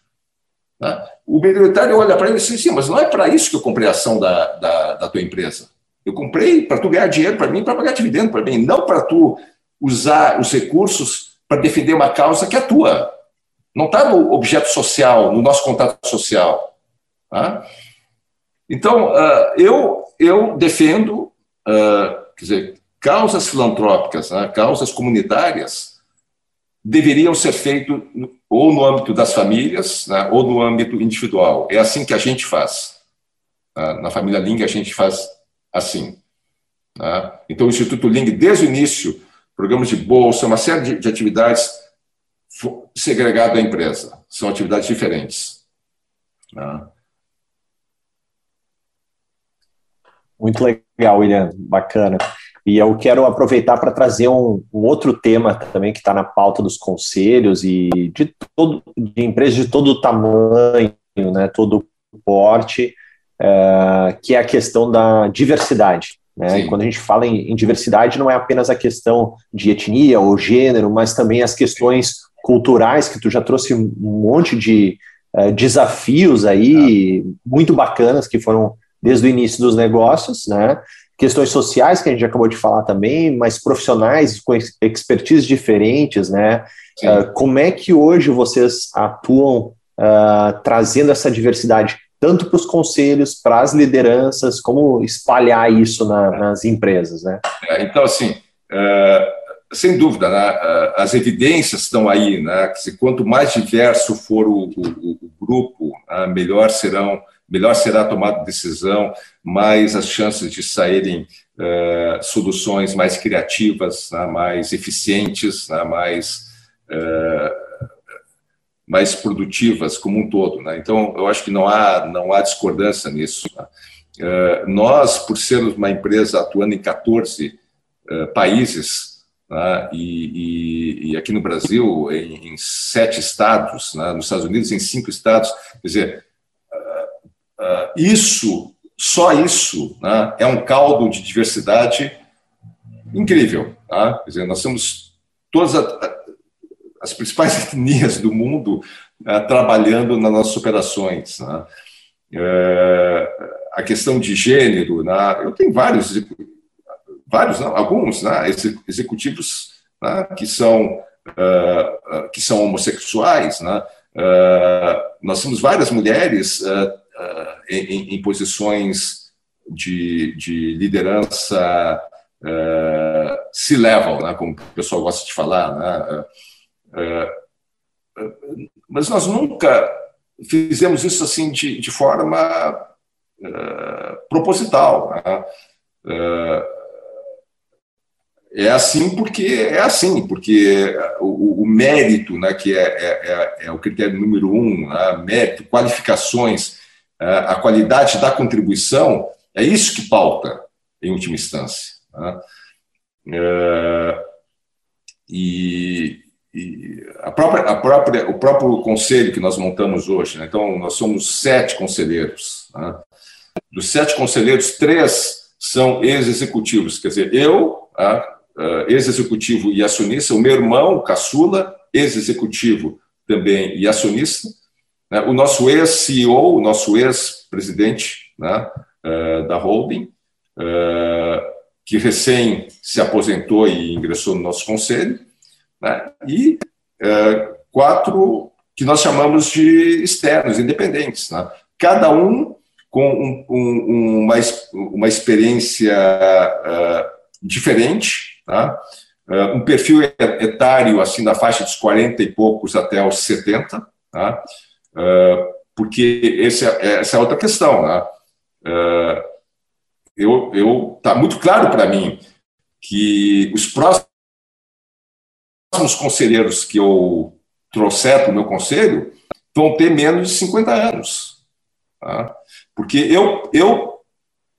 Tá? O militar olha para ele e diz assim, mas não é para isso que eu comprei a ação da, da, da tua empresa. Eu comprei para tu ganhar dinheiro para mim, para pagar dividendo para mim, não para tu usar os recursos para defender uma causa que é tua. Não está no objeto social, no nosso contato social. Tá? Então, uh, eu, eu defendo, uh, quer dizer, causas filantrópicas, né, causas comunitárias, deveriam ser feitas ou no âmbito das famílias né, ou no âmbito individual. É assim que a gente faz. Tá? Na família Ling, a gente faz assim. Tá? Então, o Instituto Ling, desde o início, programas de bolsa, uma série de, de atividades segregado da empresa. São atividades diferentes. Né? Muito legal, William, bacana. E eu quero aproveitar para trazer um, um, outro tema também que está na pauta dos conselhos e de, todo, de empresas de todo tamanho, né, todo porte, é, que é a questão da diversidade. Né? quando a gente fala em, em, diversidade, não é apenas a questão de etnia ou gênero, mas também as questões culturais, que tu já trouxe um monte de uh, desafios aí ah. muito bacanas que foram desde o início dos negócios, né? Questões sociais, que a gente acabou de falar também, mas profissionais com expertise diferentes, né? Uh, como é que hoje vocês atuam uh, trazendo essa diversidade? tanto para os conselhos, para as lideranças, como espalhar isso na, nas empresas, né? É, então, assim, é, sem dúvida, né, é, as evidências estão aí, né? Que quanto mais diverso for o, o, o grupo, né, melhor serão, melhor será tomada de decisão, mais as chances de saírem é, soluções mais criativas, né, mais eficientes, né, mais é, mais produtivas como um todo. Né? Então, eu acho que não há, não há discordância nisso. Uh, nós, por sermos uma empresa atuando em 14 uh, países, né? e, e, e, aqui no Brasil, em, em sete estados, né? nos Estados Unidos, em cinco estados, quer dizer, uh, isso, só isso, né? é um caldo de diversidade incrível. Tá? Quer dizer, nós temos todas as principais etnias do mundo né, trabalhando nas nossas operações. Né? É, a questão de gênero, né? eu tenho vários, vários, não, alguns né? executivos né? que são uh, que são homossexuais, né? Uh, nós temos várias mulheres uh, em, em, posições de, de liderança C-level, né? como o pessoal gosta de falar, né? mas nós nunca fizemos isso assim de, de forma uh, proposital. Né? Uh, é assim porque é assim, porque o, o mérito, né, que é, é, é, é, o critério número um, né, mérito, qualificações, a qualidade da contribuição, é isso que pauta, em última instância. Né? e, e a própria, a própria, o próprio conselho que nós montamos hoje, né? então nós somos sete conselheiros. Né? Dos sete conselheiros, três são ex-executivos, quer dizer, eu, ex-executivo e acionista, o meu irmão, caçula, ex-executivo também e acionista, né? o nosso ex-CEO, o nosso ex-presidente né? uh, da holding, uh, que recém se aposentou e ingressou no nosso conselho, né? e é, quatro que nós chamamos de externos, independentes. Né? Cada um com um, um, uma, uma experiência uh, diferente, tá? uh, um perfil etário assim na faixa dos 40 e poucos até os 70, tá? Porque esse, é, essa é outra questão. Né? eu, eu, tá muito claro para mim que os próximos conselheiros que eu trouxer para o meu conselho vão ter menos de 50 anos. Tá? Porque eu, eu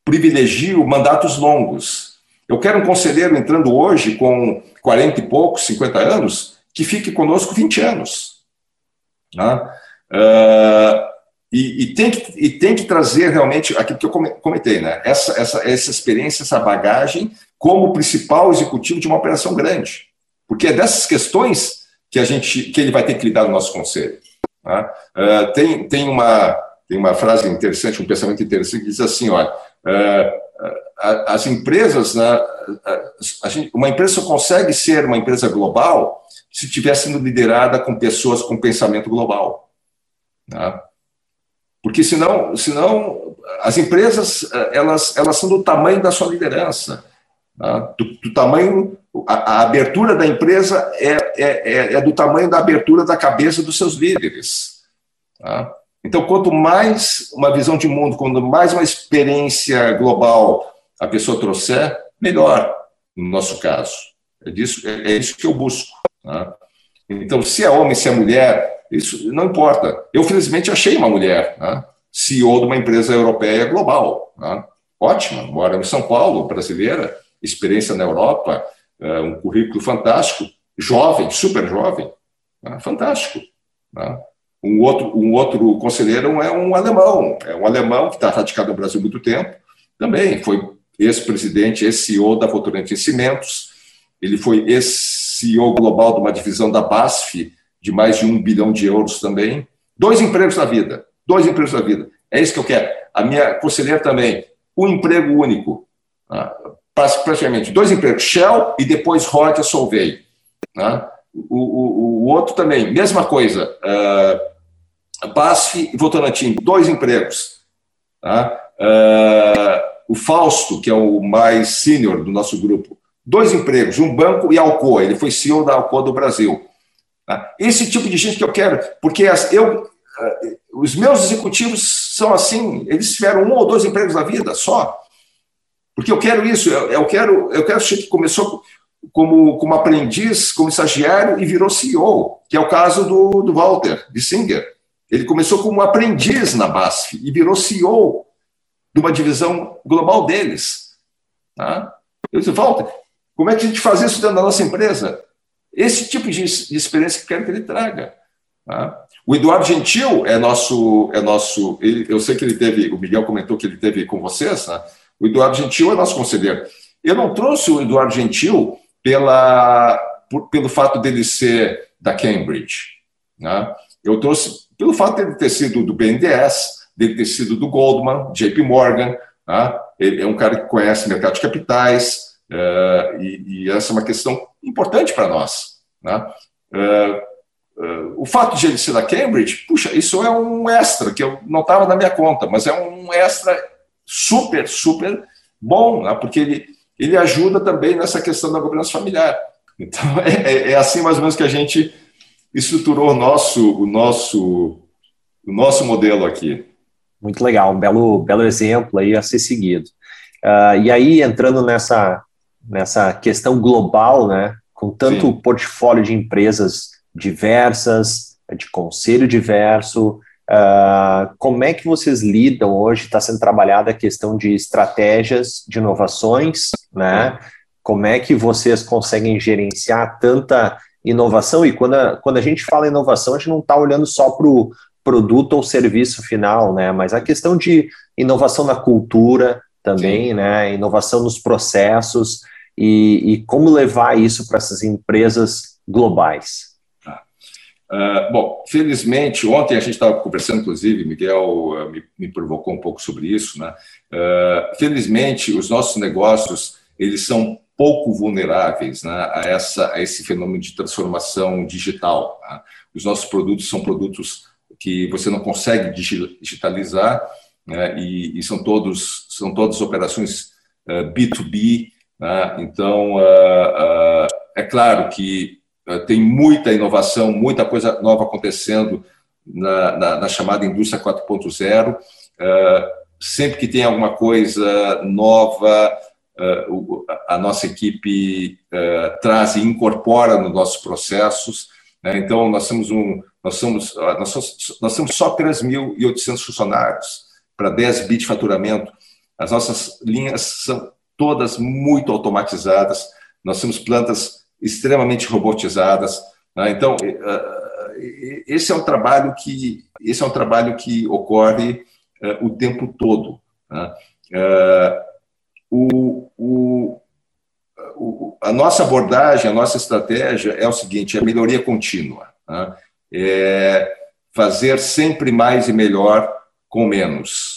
privilegio mandatos longos. Eu quero um conselheiro entrando hoje com 40 e poucos, 50 anos, que fique conosco 20 anos. Tá? Uh, e, e, tem que, e tem que trazer realmente aquilo que eu comentei, né? essa, essa, essa experiência, essa bagagem, como principal executivo de uma operação grande. Porque é dessas questões que a gente que ele vai ter que lidar no nosso conselho. Tá? Uh, tem, tem, uma, tem uma frase interessante, um pensamento interessante, que diz assim: olha, uh, as empresas, né, gente, uma empresa só consegue ser uma empresa global se estiver sendo liderada com pessoas com pensamento global. Tá? Porque senão, senão as empresas elas, elas são do tamanho da sua liderança, tá? do, do tamanho a, a abertura da empresa é, é, é, é, do tamanho da abertura da cabeça dos seus líderes. Tá? Então, quanto mais uma visão de mundo, quanto mais uma experiência global a pessoa trouxer, melhor, no nosso caso. É, disso, é, é isso que eu busco. Tá? Então, se é homem, se é mulher, isso não importa. Eu, felizmente, achei uma mulher, tá? CEO de uma empresa europeia global. Tá? Ótima, mora em São Paulo, brasileira, experiência na Europa, é um currículo fantástico, jovem, super jovem, né? fantástico. Né? Um, outro, um outro conselheiro é um alemão, é um alemão que está radicado no Brasil há muito tempo, também foi ex-presidente, ex-CEO da Votorantim Cimentos, ele foi ex-CEO global de uma divisão da BASF, de mais de um bilhão de euros também. Dois empregos na vida, dois empregos na vida. É isso que eu quero. A minha conselheira também, um emprego único. Né? praticamente dois empregos, Shell e depois Roger Solvay. Né? O, o, o, outro também, mesma coisa, uh, BASF e Votorantim, dois empregos. Uh, o Fausto, que é o mais sênior do nosso grupo, dois empregos, um banco e Alcoa, ele foi CEO da Alcoa do Brasil. Tá? Esse tipo de gente que eu quero, porque as, eu, uh, os meus executivos são assim, eles tiveram um ou dois empregos na vida só. Porque eu quero isso, eu, quero, eu quero que começou como, como aprendiz, como estagiário e virou CEO, que é o caso do, do Walter, de Singer. Ele começou como aprendiz na BASF e virou CEO de uma divisão global deles. Tá? Eu disse, Walter, como é que a gente faz isso dentro da nossa empresa? Esse tipo de, experiência que quero que ele traga. Tá? O Eduardo Gentil é nosso, é nosso. Ele, eu sei que ele teve, o Miguel comentou que ele teve com vocês, né? O Eduardo Gentil é nosso conselheiro. eu não trouxe o Eduardo Gentil pela, por, pelo fato dele ser da Cambridge. Né? Eu trouxe pelo fato dele ter sido do BNDES, dele ter sido do Goldman, JP Morgan. Né? Ele é um cara que conhece mercado de capitais, uh, e, e, essa é uma questão importante para nós. Né? Uh, uh, o fato de ele ser da Cambridge, puxa, isso é um extra, que eu não estava na minha conta, mas é um extra super, super bom, né? porque ele ele ajuda também nessa questão da governança familiar. Então, é, é, é assim mais ou menos que a gente estruturou o nosso, o nosso, o nosso modelo aqui. Muito legal, um belo, belo exemplo aí a ser seguido. Uh, e aí, entrando nessa, nessa questão global, né, com tanto Sim. portfólio de empresas diversas, de conselho diverso, Uh, como é que vocês lidam hoje? Está sendo trabalhada a questão de estratégias de inovações, né? Como é que vocês conseguem gerenciar tanta inovação? E quando a, quando a gente fala inovação, a gente não está olhando só para o produto ou serviço final, né? Mas a questão de inovação na cultura também, Sim. né? Inovação nos processos e, e como levar isso para essas empresas globais. Uh, bom, felizmente, ontem a gente estava conversando, inclusive, Miguel uh, me, me, provocou um pouco sobre isso, né? Uh, felizmente, os nossos negócios, eles são pouco vulneráveis né, a, essa, a esse fenômeno de transformação digital. Né? Os nossos produtos são produtos que você não consegue digitalizar né, e, e, são todos são todas operações B2B. Né? Então, é claro que eh, tem muita inovação, muita coisa nova acontecendo na, na, na chamada indústria 4.0. Uh, eh, sempre que tem alguma coisa nova, a nossa equipe traz e incorpora nos nossos processos. Né? Então, nós temos um, nós somos, nós somos, nós temos só 3.800 funcionários para 10 bits de faturamento. As nossas linhas são todas muito automatizadas. Nós temos plantas extremamente robotizadas. Né? Então, eh, eh, esse é um trabalho que esse é um trabalho que ocorre eh, o tempo todo. Né? O, o, o, a nossa abordagem, a nossa estratégia é o seguinte: é melhoria contínua. Né? É fazer sempre mais e melhor com menos.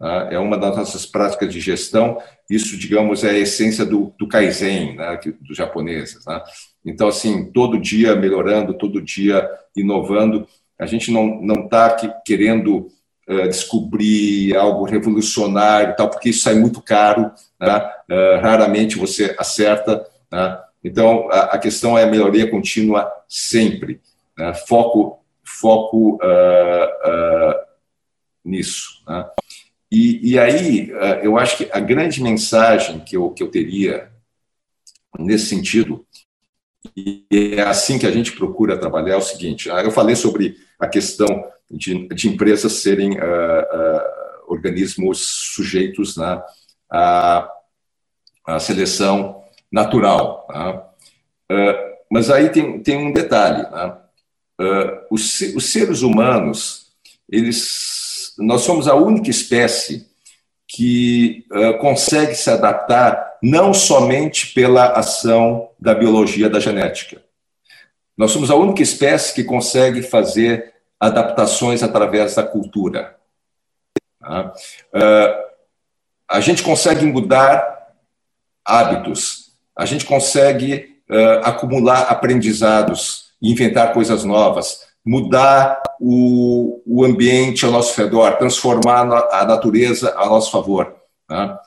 Né? É uma das nossas práticas de gestão isso, digamos, é a essência do, do Kaizen, né, dos japoneses. Né? Então, assim, todo dia melhorando, todo dia inovando. A gente não está querendo uh, descobrir algo revolucionário, tal, porque isso sai muito caro, né? uh, raramente você acerta. Né? Então, a, a, questão é a melhoria contínua sempre. Né? Foco, foco uh, nisso. E, e aí, eh, eu acho que a grande mensagem que eu, que eu teria nesse sentido, e é assim que a gente procura trabalhar, é o seguinte: ah, eu falei sobre a questão de, de empresas serem uh, uh, organismos sujeitos né, à, à seleção natural. Né? Uh, mas aí tem, tem um detalhe: né? os, os seres humanos, eles nós somos a única espécie que uh, consegue se adaptar não somente pela ação da biologia da genética. Nós somos a única espécie que consegue fazer adaptações através da cultura. Tá? Uh, a gente consegue mudar hábitos, a gente consegue uh, acumular aprendizados, inventar coisas novas, mudar o, o ambiente ao nosso redor, transformar a natureza a nosso favor. Né?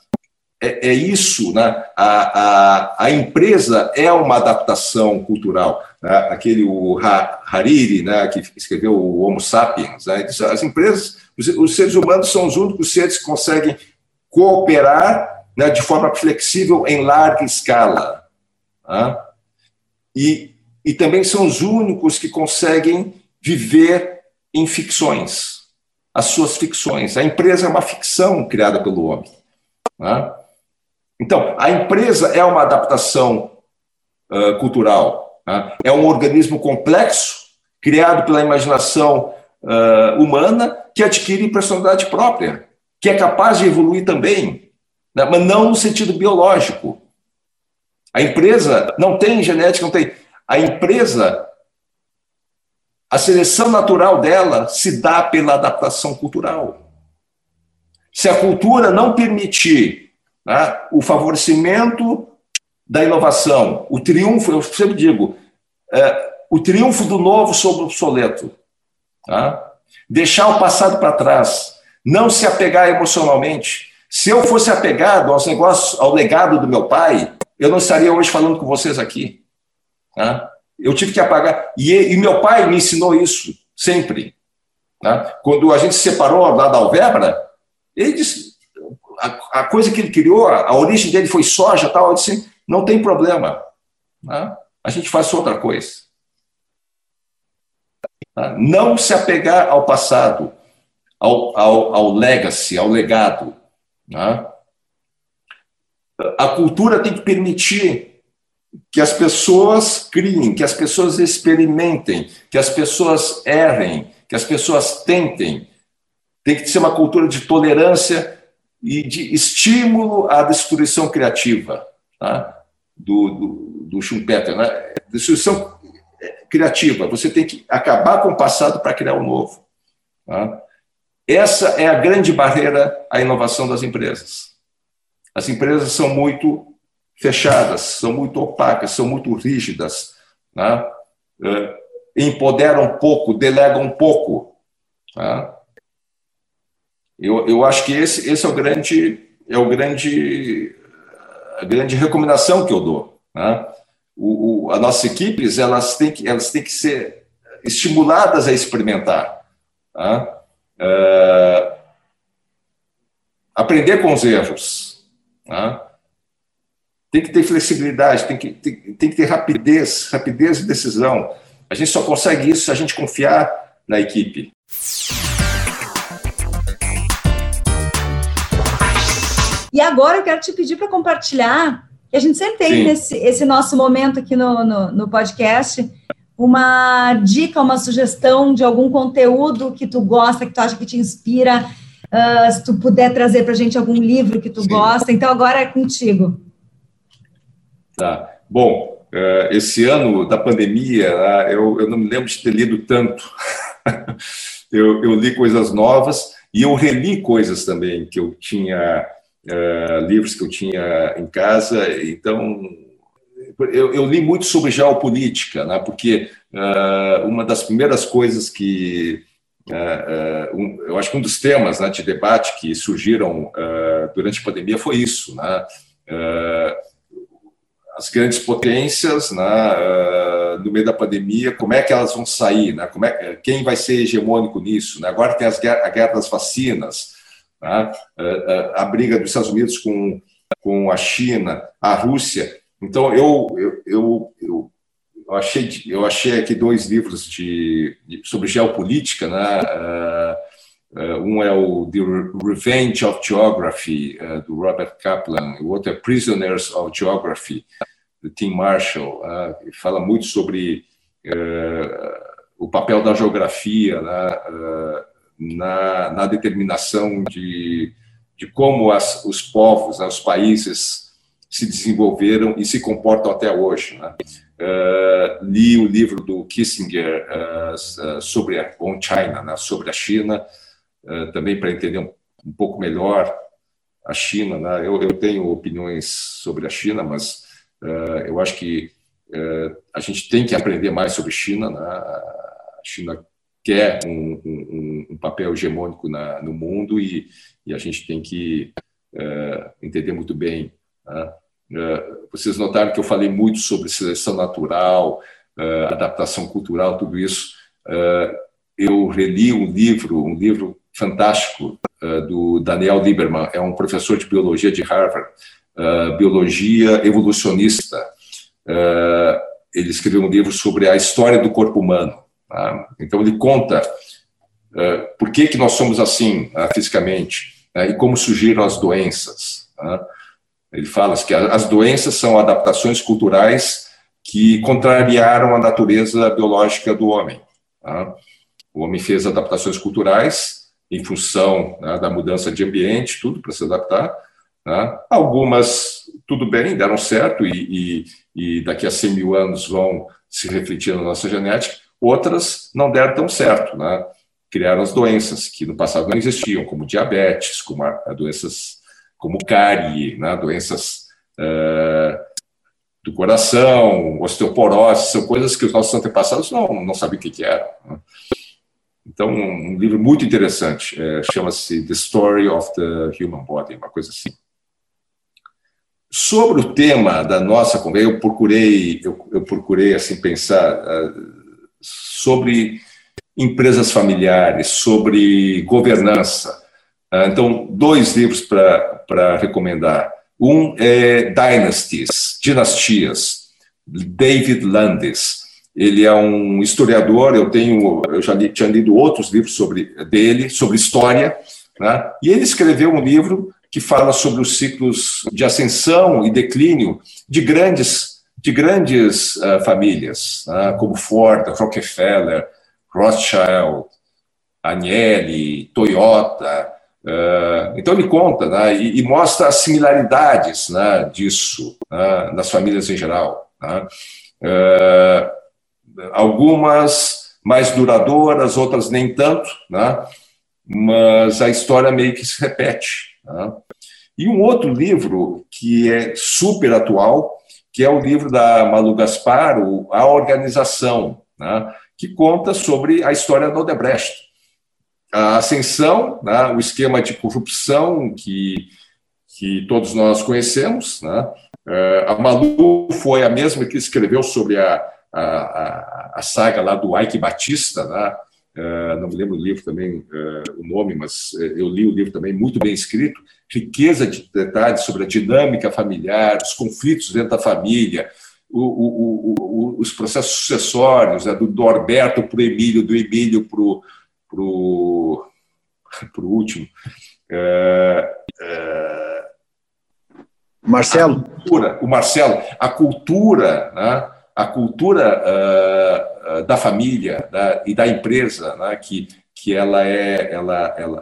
É, é, isso, né? A, a, a, empresa é uma adaptação cultural. Né? Aquele o Hariri, né, que escreveu o Homo sapiens, né? as empresas, os, os, seres humanos são os únicos seres que conseguem cooperar né, de forma flexível em larga escala. Né? E, e também são os únicos que conseguem viver em ficções, as suas ficções. A empresa é uma ficção criada pelo homem. Né? Então, a empresa é uma adaptação uh, cultural, né? é um organismo complexo, criado pela imaginação uh, humana, que adquire personalidade própria, que é capaz de evoluir também, né? mas não no sentido biológico. A empresa não tem genética, não tem. A empresa, a seleção natural dela se dá pela adaptação cultural. Se a cultura não permitir né, o favorecimento da inovação, o triunfo, eu sempre digo, é, o triunfo do novo sobre o obsoleto. Tá? Deixar o passado para trás, não se apegar emocionalmente. Se eu fosse apegado aos negócios, ao legado do meu pai, eu não estaria hoje falando com vocês aqui. Tá? Eu tive que apagar. E, e, meu pai me ensinou isso, sempre. Tá? Quando a gente se separou lá da Alvebra, ele disse, a, a coisa que ele criou, a, a, origem dele foi soja, tal, eu disse, não tem problema. Tá? A gente faz outra coisa. Tá? Não se apegar ao passado, ao, ao, ao legacy, ao legado. Tá? A cultura tem que permitir que as pessoas criem, que as pessoas experimentem, que as pessoas errem, que as pessoas tentem. Tem que ser uma cultura de tolerância e de estímulo à destruição criativa, tá? do, do, do Schumpeter. Né? Destruição criativa, você tem que acabar com o passado para criar o novo. Tá? Essa é a grande barreira à inovação das empresas. As empresas são muito fechadas, são muito opacas, são muito rígidas, né? É, empoderam pouco, delegam pouco. Tá? Eu, eu acho que esse, esse é o grande é o grande a grande recomendação que eu dou. Né? O, o, as nossas equipes elas têm que elas têm que ser estimuladas a experimentar, tá? é, aprender com os erros. Tá? Tem que ter flexibilidade, tem que, tem, tem que ter rapidez, rapidez de decisão. A gente só consegue isso se a gente confiar na equipe. E agora eu quero te pedir para compartilhar, que a gente sempre tem nesse, esse nosso momento aqui no, no, no, podcast, uma dica, uma sugestão de algum conteúdo que tu gosta, que tu acha que te inspira, uh, se tu puder trazer para a gente algum livro que tu Sim. gosta. Então agora é contigo. Tá. Bom, uh, esse ano da pandemia, uh, eu, não me lembro de ter lido tanto. eu, li coisas novas e eu reli coisas também que eu tinha uh, livros que eu tinha em casa. Então, eu, li muito sobre geopolítica, né, porque uh, uma das primeiras coisas que. Eu acho que um dos temas né, de debate que surgiram durante a pandemia foi isso. Né, as grandes potências, né, no meio da pandemia, como é que elas vão sair? Né, como é, quem vai ser hegemônico nisso? Né? Agora tem as, a guerra das vacinas tá? a briga dos Estados Unidos com, com a China, a Rússia. Então, eu, eu, eu, eu, achei, eu achei aqui dois livros de, de sobre geopolítica. Né? Um é o The Revenge of Geography, do Robert Kaplan, o outro é Prisoners of Geography, do Tim Marshall. que fala muito sobre o papel da geografia, né? na, na determinação de, de como as, os povos, né, os países se desenvolveram e se comportam até hoje. Né? Uh, li o livro do Kissinger uh, sobre a, on China, né, sobre a China, uh, também para entender um, pouco melhor a China. Né? Eu, eu, tenho opiniões sobre a China, mas eu acho que a gente tem que aprender mais sobre China. Né? A China quer um, um, um papel hegemônico na, no mundo e, e, a gente tem que entender muito bem. Né? Vocês notaram que eu falei muito sobre seleção natural, adaptação cultural, tudo isso. eu reli um livro, um livro fantástico do Daniel Lieberman, é um professor de biologia de Harvard, biologia evolucionista. ele escreveu um livro sobre a história do corpo humano. Tá? Então, ele conta uh, por que, que nós somos assim uh, fisicamente uh, e como surgiram as doenças. Tá? Ele fala que as doenças são adaptações culturais que contrariaram a natureza biológica do homem. Tá? O homem fez adaptações culturais em função né, da mudança de ambiente, tudo para se adaptar. Tá? Algumas tudo bem, deram certo e, e, e daqui a 100 mil anos vão se refletir na nossa genética, outras não deram tão certo, né? criaram as doenças que no passado não existiam, como diabetes, como a, a doenças como cárie, né? doenças uh, do coração, osteoporose, são coisas que os nossos antepassados não, não sabiam o que, que eram. Então, um livro muito interessante, é, chama-se The Story of the Human Body, uma coisa assim. Sobre o tema da nossa conversa, eu procurei, eu, eu procurei assim pensar uh, sobre empresas familiares, sobre governança. Uh, então, dois livros para recomendar. Um é Dynasties, Dinastias, David Landis. Ele é um historiador, eu tenho, eu já li, tinha lido outros livros sobre dele, sobre história, né? e ele escreveu um livro que fala sobre os ciclos de ascensão e declínio de grandes, de grandes uh, famílias, né? como Ford, Rockefeller, Rothschild, Agnelli, Toyota, Uh, então ele conta né, e, e, mostra as similaridades né, disso né, nas famílias em geral. Uh, algumas mais duradouras, outras nem tanto, né? mas a história meio que se repete. Né? E um outro livro que é super atual, que é o livro da Malu Gaspar, A Organização, né? que conta sobre a história da Odebrecht. A ascensão, né? o esquema de corrupção que, que todos nós conhecemos. Né? Eh, a Malu foi a mesma que escreveu sobre a, a, a, a saga lá do Ike Batista? Uh, não me lembro do livro também, uh, o nome, mas uh, eu li o livro também, muito bem escrito, riqueza de detalhes sobre a dinâmica familiar, os conflitos dentro da família, o, o, o, os processos sucessórios, né, do Norberto para o Emílio, do Emílio para o pro, pro último. Marcelo? Cultura, o Marcelo, a cultura, né? A cultura uh, da família da, e da empresa, né, que, que ela é, ela, ela,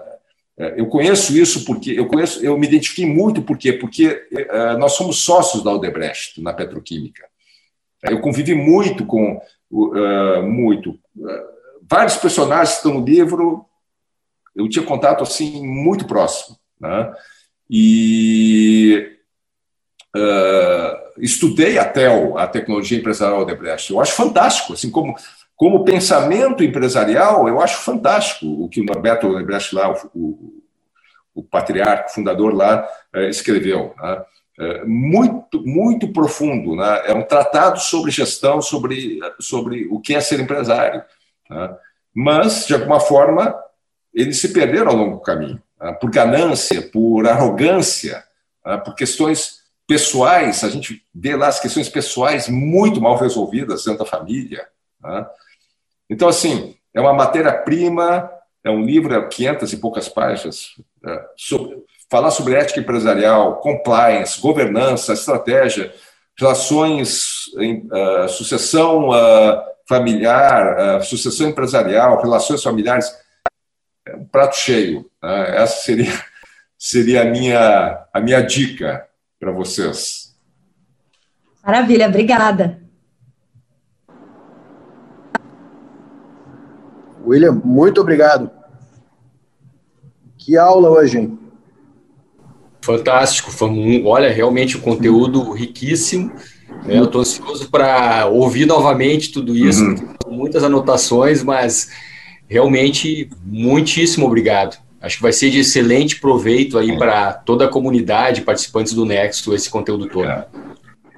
uh, eu conheço isso porque eu conheço, eu me identifiquei muito porque porque uh, nós somos sócios da Odebrecht na petroquímica. Eu convivi muito com muito vários personagens que estão no livro. Eu tinha contato assim muito próximo, né? E uh, estudei a TEL, a Tecnologia Empresarial Odebrecht. Eu acho fantástico, assim como como pensamento empresarial, eu acho fantástico o que o Norberto Odebrecht lá, o, o, o patriarca, o fundador lá, eh, escreveu. Né? É muito, muito profundo. Né? É um tratado sobre gestão, sobre, sobre o que é ser empresário. Né? Mas, de alguma forma, eles se perderam ao longo do caminho, né? por ganância, por arrogância, né? por questões pessoais, a gente vê lá as questões pessoais muito mal resolvidas dentro da família. Né? Então, assim, é uma matéria-prima, é um livro, é 500 e poucas páginas, é, sobre, falar sobre ética empresarial, compliance, governança, estratégia, relações, uh, sucessão uh, familiar, uh, sucessão empresarial, relações familiares, é um prato cheio. Né? Essa seria, seria a, minha, a minha dica para vocês. Maravilha, obrigada. William, muito obrigado. Que aula hoje, hein? Fantástico, olha, realmente o um conteúdo riquíssimo. Né? Eu estou ansioso para ouvir novamente tudo isso, uhum. muitas anotações, mas realmente muitíssimo obrigado. Acho que vai ser de excelente proveito aí é. para toda a comunidade, participantes do Nexo, esse conteúdo todo. É.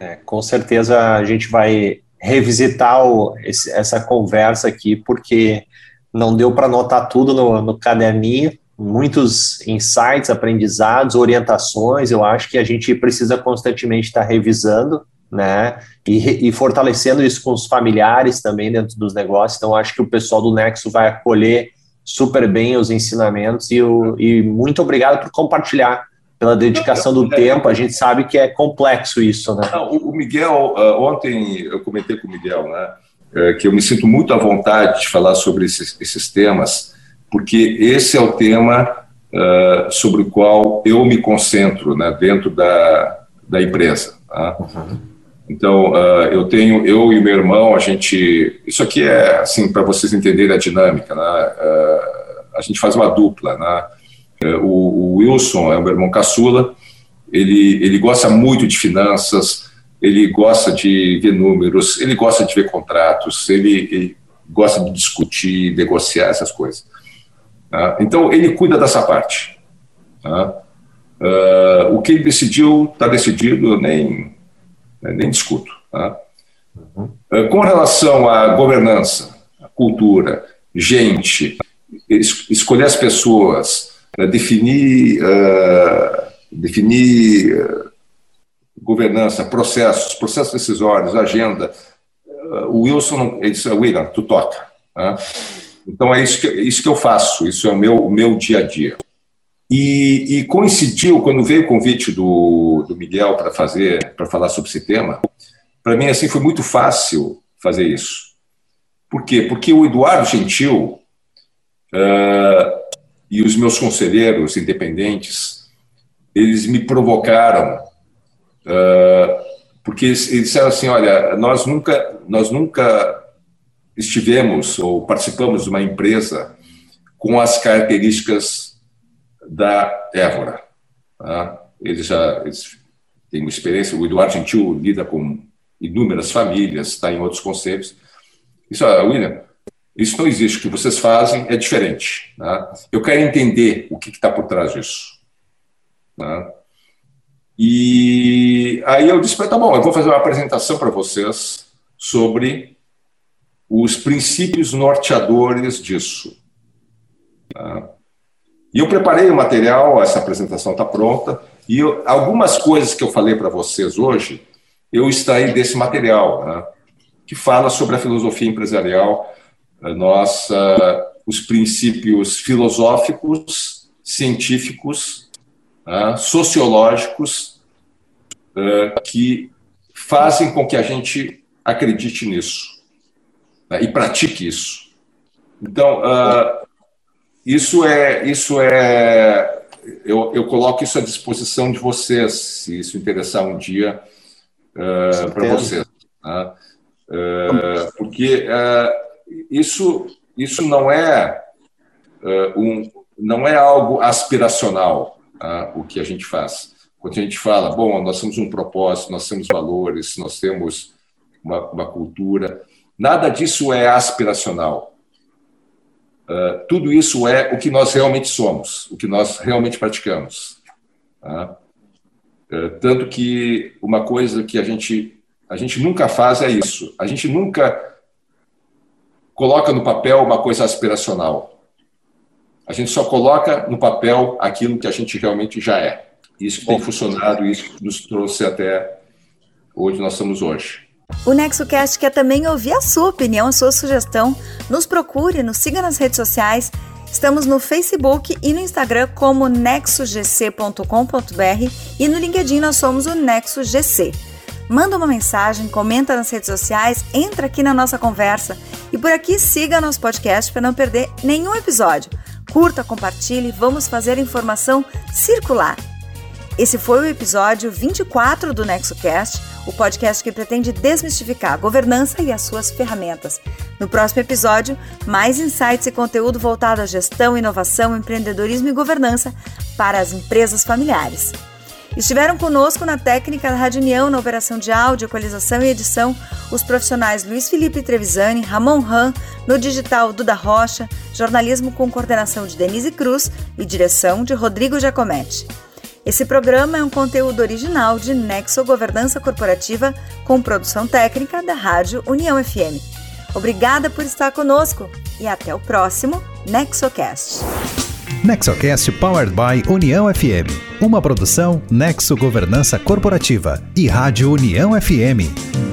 É, com certeza a gente vai revisitar o, esse, essa conversa aqui, porque não deu para anotar tudo no, no caderninho, muitos insights, aprendizados, orientações. Eu acho que a gente precisa constantemente estar revisando, né? E, e, fortalecendo isso com os familiares também dentro dos negócios. Então, acho que o pessoal do Nexo vai acolher super bem os ensinamentos e, o, e muito obrigado por compartilhar pela dedicação do tempo. A gente sabe que é complexo isso, né? Não, o Miguel, uh, ontem eu comentei com o Miguel, né, uh, que eu me sinto muito à vontade de falar sobre esses, esses temas, porque esse é o tema uh, sobre o qual eu me concentro, né, dentro da, da empresa. Tá? Uhum. Então, uh, eu tenho, eu e meu irmão, a gente, isso aqui é assim para vocês entenderem a dinâmica, né? Uh, a gente faz uma dupla, né? O, o, Wilson é o meu irmão caçula, ele, ele gosta muito de finanças, ele gosta de ver números, ele gosta de ver contratos, ele, ele gosta de discutir, negociar essas coisas. Tá? Então, ele cuida dessa parte. Tá? o que ele decidiu, está decidido, nem né, nem discuto. Tá? Uhum. Com relação à governança, à cultura, gente, es escolher as pessoas, né, definir, uh, definir uh, governança, processos, processos decisórios, agenda. Uh, o Wilson, ele disse, William, tu toca. Tá? Então é isso que, isso que eu faço, isso é o meu, o meu dia a dia. E, e, coincidiu quando veio o convite do, do Miguel para fazer, para falar sobre esse tema. Para mim assim foi muito fácil fazer isso. Por quê? Porque o Eduardo Gentil uh, e os meus conselheiros independentes, eles me provocaram, uh, porque eles, eles disseram assim, olha, nós nunca, nós nunca estivemos ou participamos de uma empresa com as características da Évora. Tá? Eles já eles têm uma experiência, o Eduardo Gentil lida com inúmeras famílias, está em outros conselhos. Isso, ah, William, isso não existe. O que vocês fazem é diferente. Tá? Eu quero entender o que está por trás disso. Tá? E aí eu disse, tá bom, eu vou fazer uma apresentação para vocês sobre os princípios norteadores disso. Tá? E eu preparei o material, essa apresentação está pronta, e eu, algumas coisas que eu falei para vocês hoje, eu extraí desse material, né, que fala sobre a filosofia empresarial, nossa, os princípios filosóficos, científicos, né, sociológicos, uh, que fazem com que a gente acredite nisso né, e pratique isso. Então, uh, isso é, isso é, eu, eu coloco isso à disposição de vocês, se isso interessar um dia uh, para vocês, né? uh, porque uh, isso, isso não é um, não é algo aspiracional o que a gente faz. Quando a gente fala, bom, nós temos um propósito, nós temos valores, nós temos uma, uma cultura, nada disso é aspiracional Uh, tudo isso é o que nós realmente somos, o que nós realmente praticamos. Tá? Uh, tanto que uma coisa que a gente, a gente nunca faz é isso. A gente nunca coloca no papel uma coisa aspiracional. A gente só coloca no papel aquilo que a gente realmente já é. Isso que tem funcionado, isso nos trouxe até onde nós estamos hoje. O NexoCast quer também ouvir a sua opinião, a sua sugestão. Nos procure, nos siga nas redes sociais. Estamos no Facebook e no Instagram como nexogc.com.br e no LinkedIn nós somos o NexoGC. Manda uma mensagem, comenta nas redes sociais, entra aqui na nossa conversa e por aqui siga nosso podcast para não perder nenhum episódio. Curta, compartilhe, vamos fazer informação circular. Esse foi o episódio 24 do NexoCast o podcast que pretende desmistificar a governança e as suas ferramentas. No próximo episódio, mais insights e conteúdo voltado à gestão, inovação, empreendedorismo e governança para as empresas familiares. Estiveram conosco na técnica da Rádio União, na operação de áudio, equalização e edição, os profissionais Luiz Felipe Trevisani, Ramon Ram, no digital Duda Rocha, jornalismo com coordenação de Denise Cruz e direção de Rodrigo Giacometti. Esse programa é um conteúdo original de Nexo Governança Corporativa com produção técnica da Rádio União FM. Obrigada por estar conosco e até o próximo NexoCast. NexoCast Powered by União FM. Uma produção Nexo Governança Corporativa e Rádio União FM.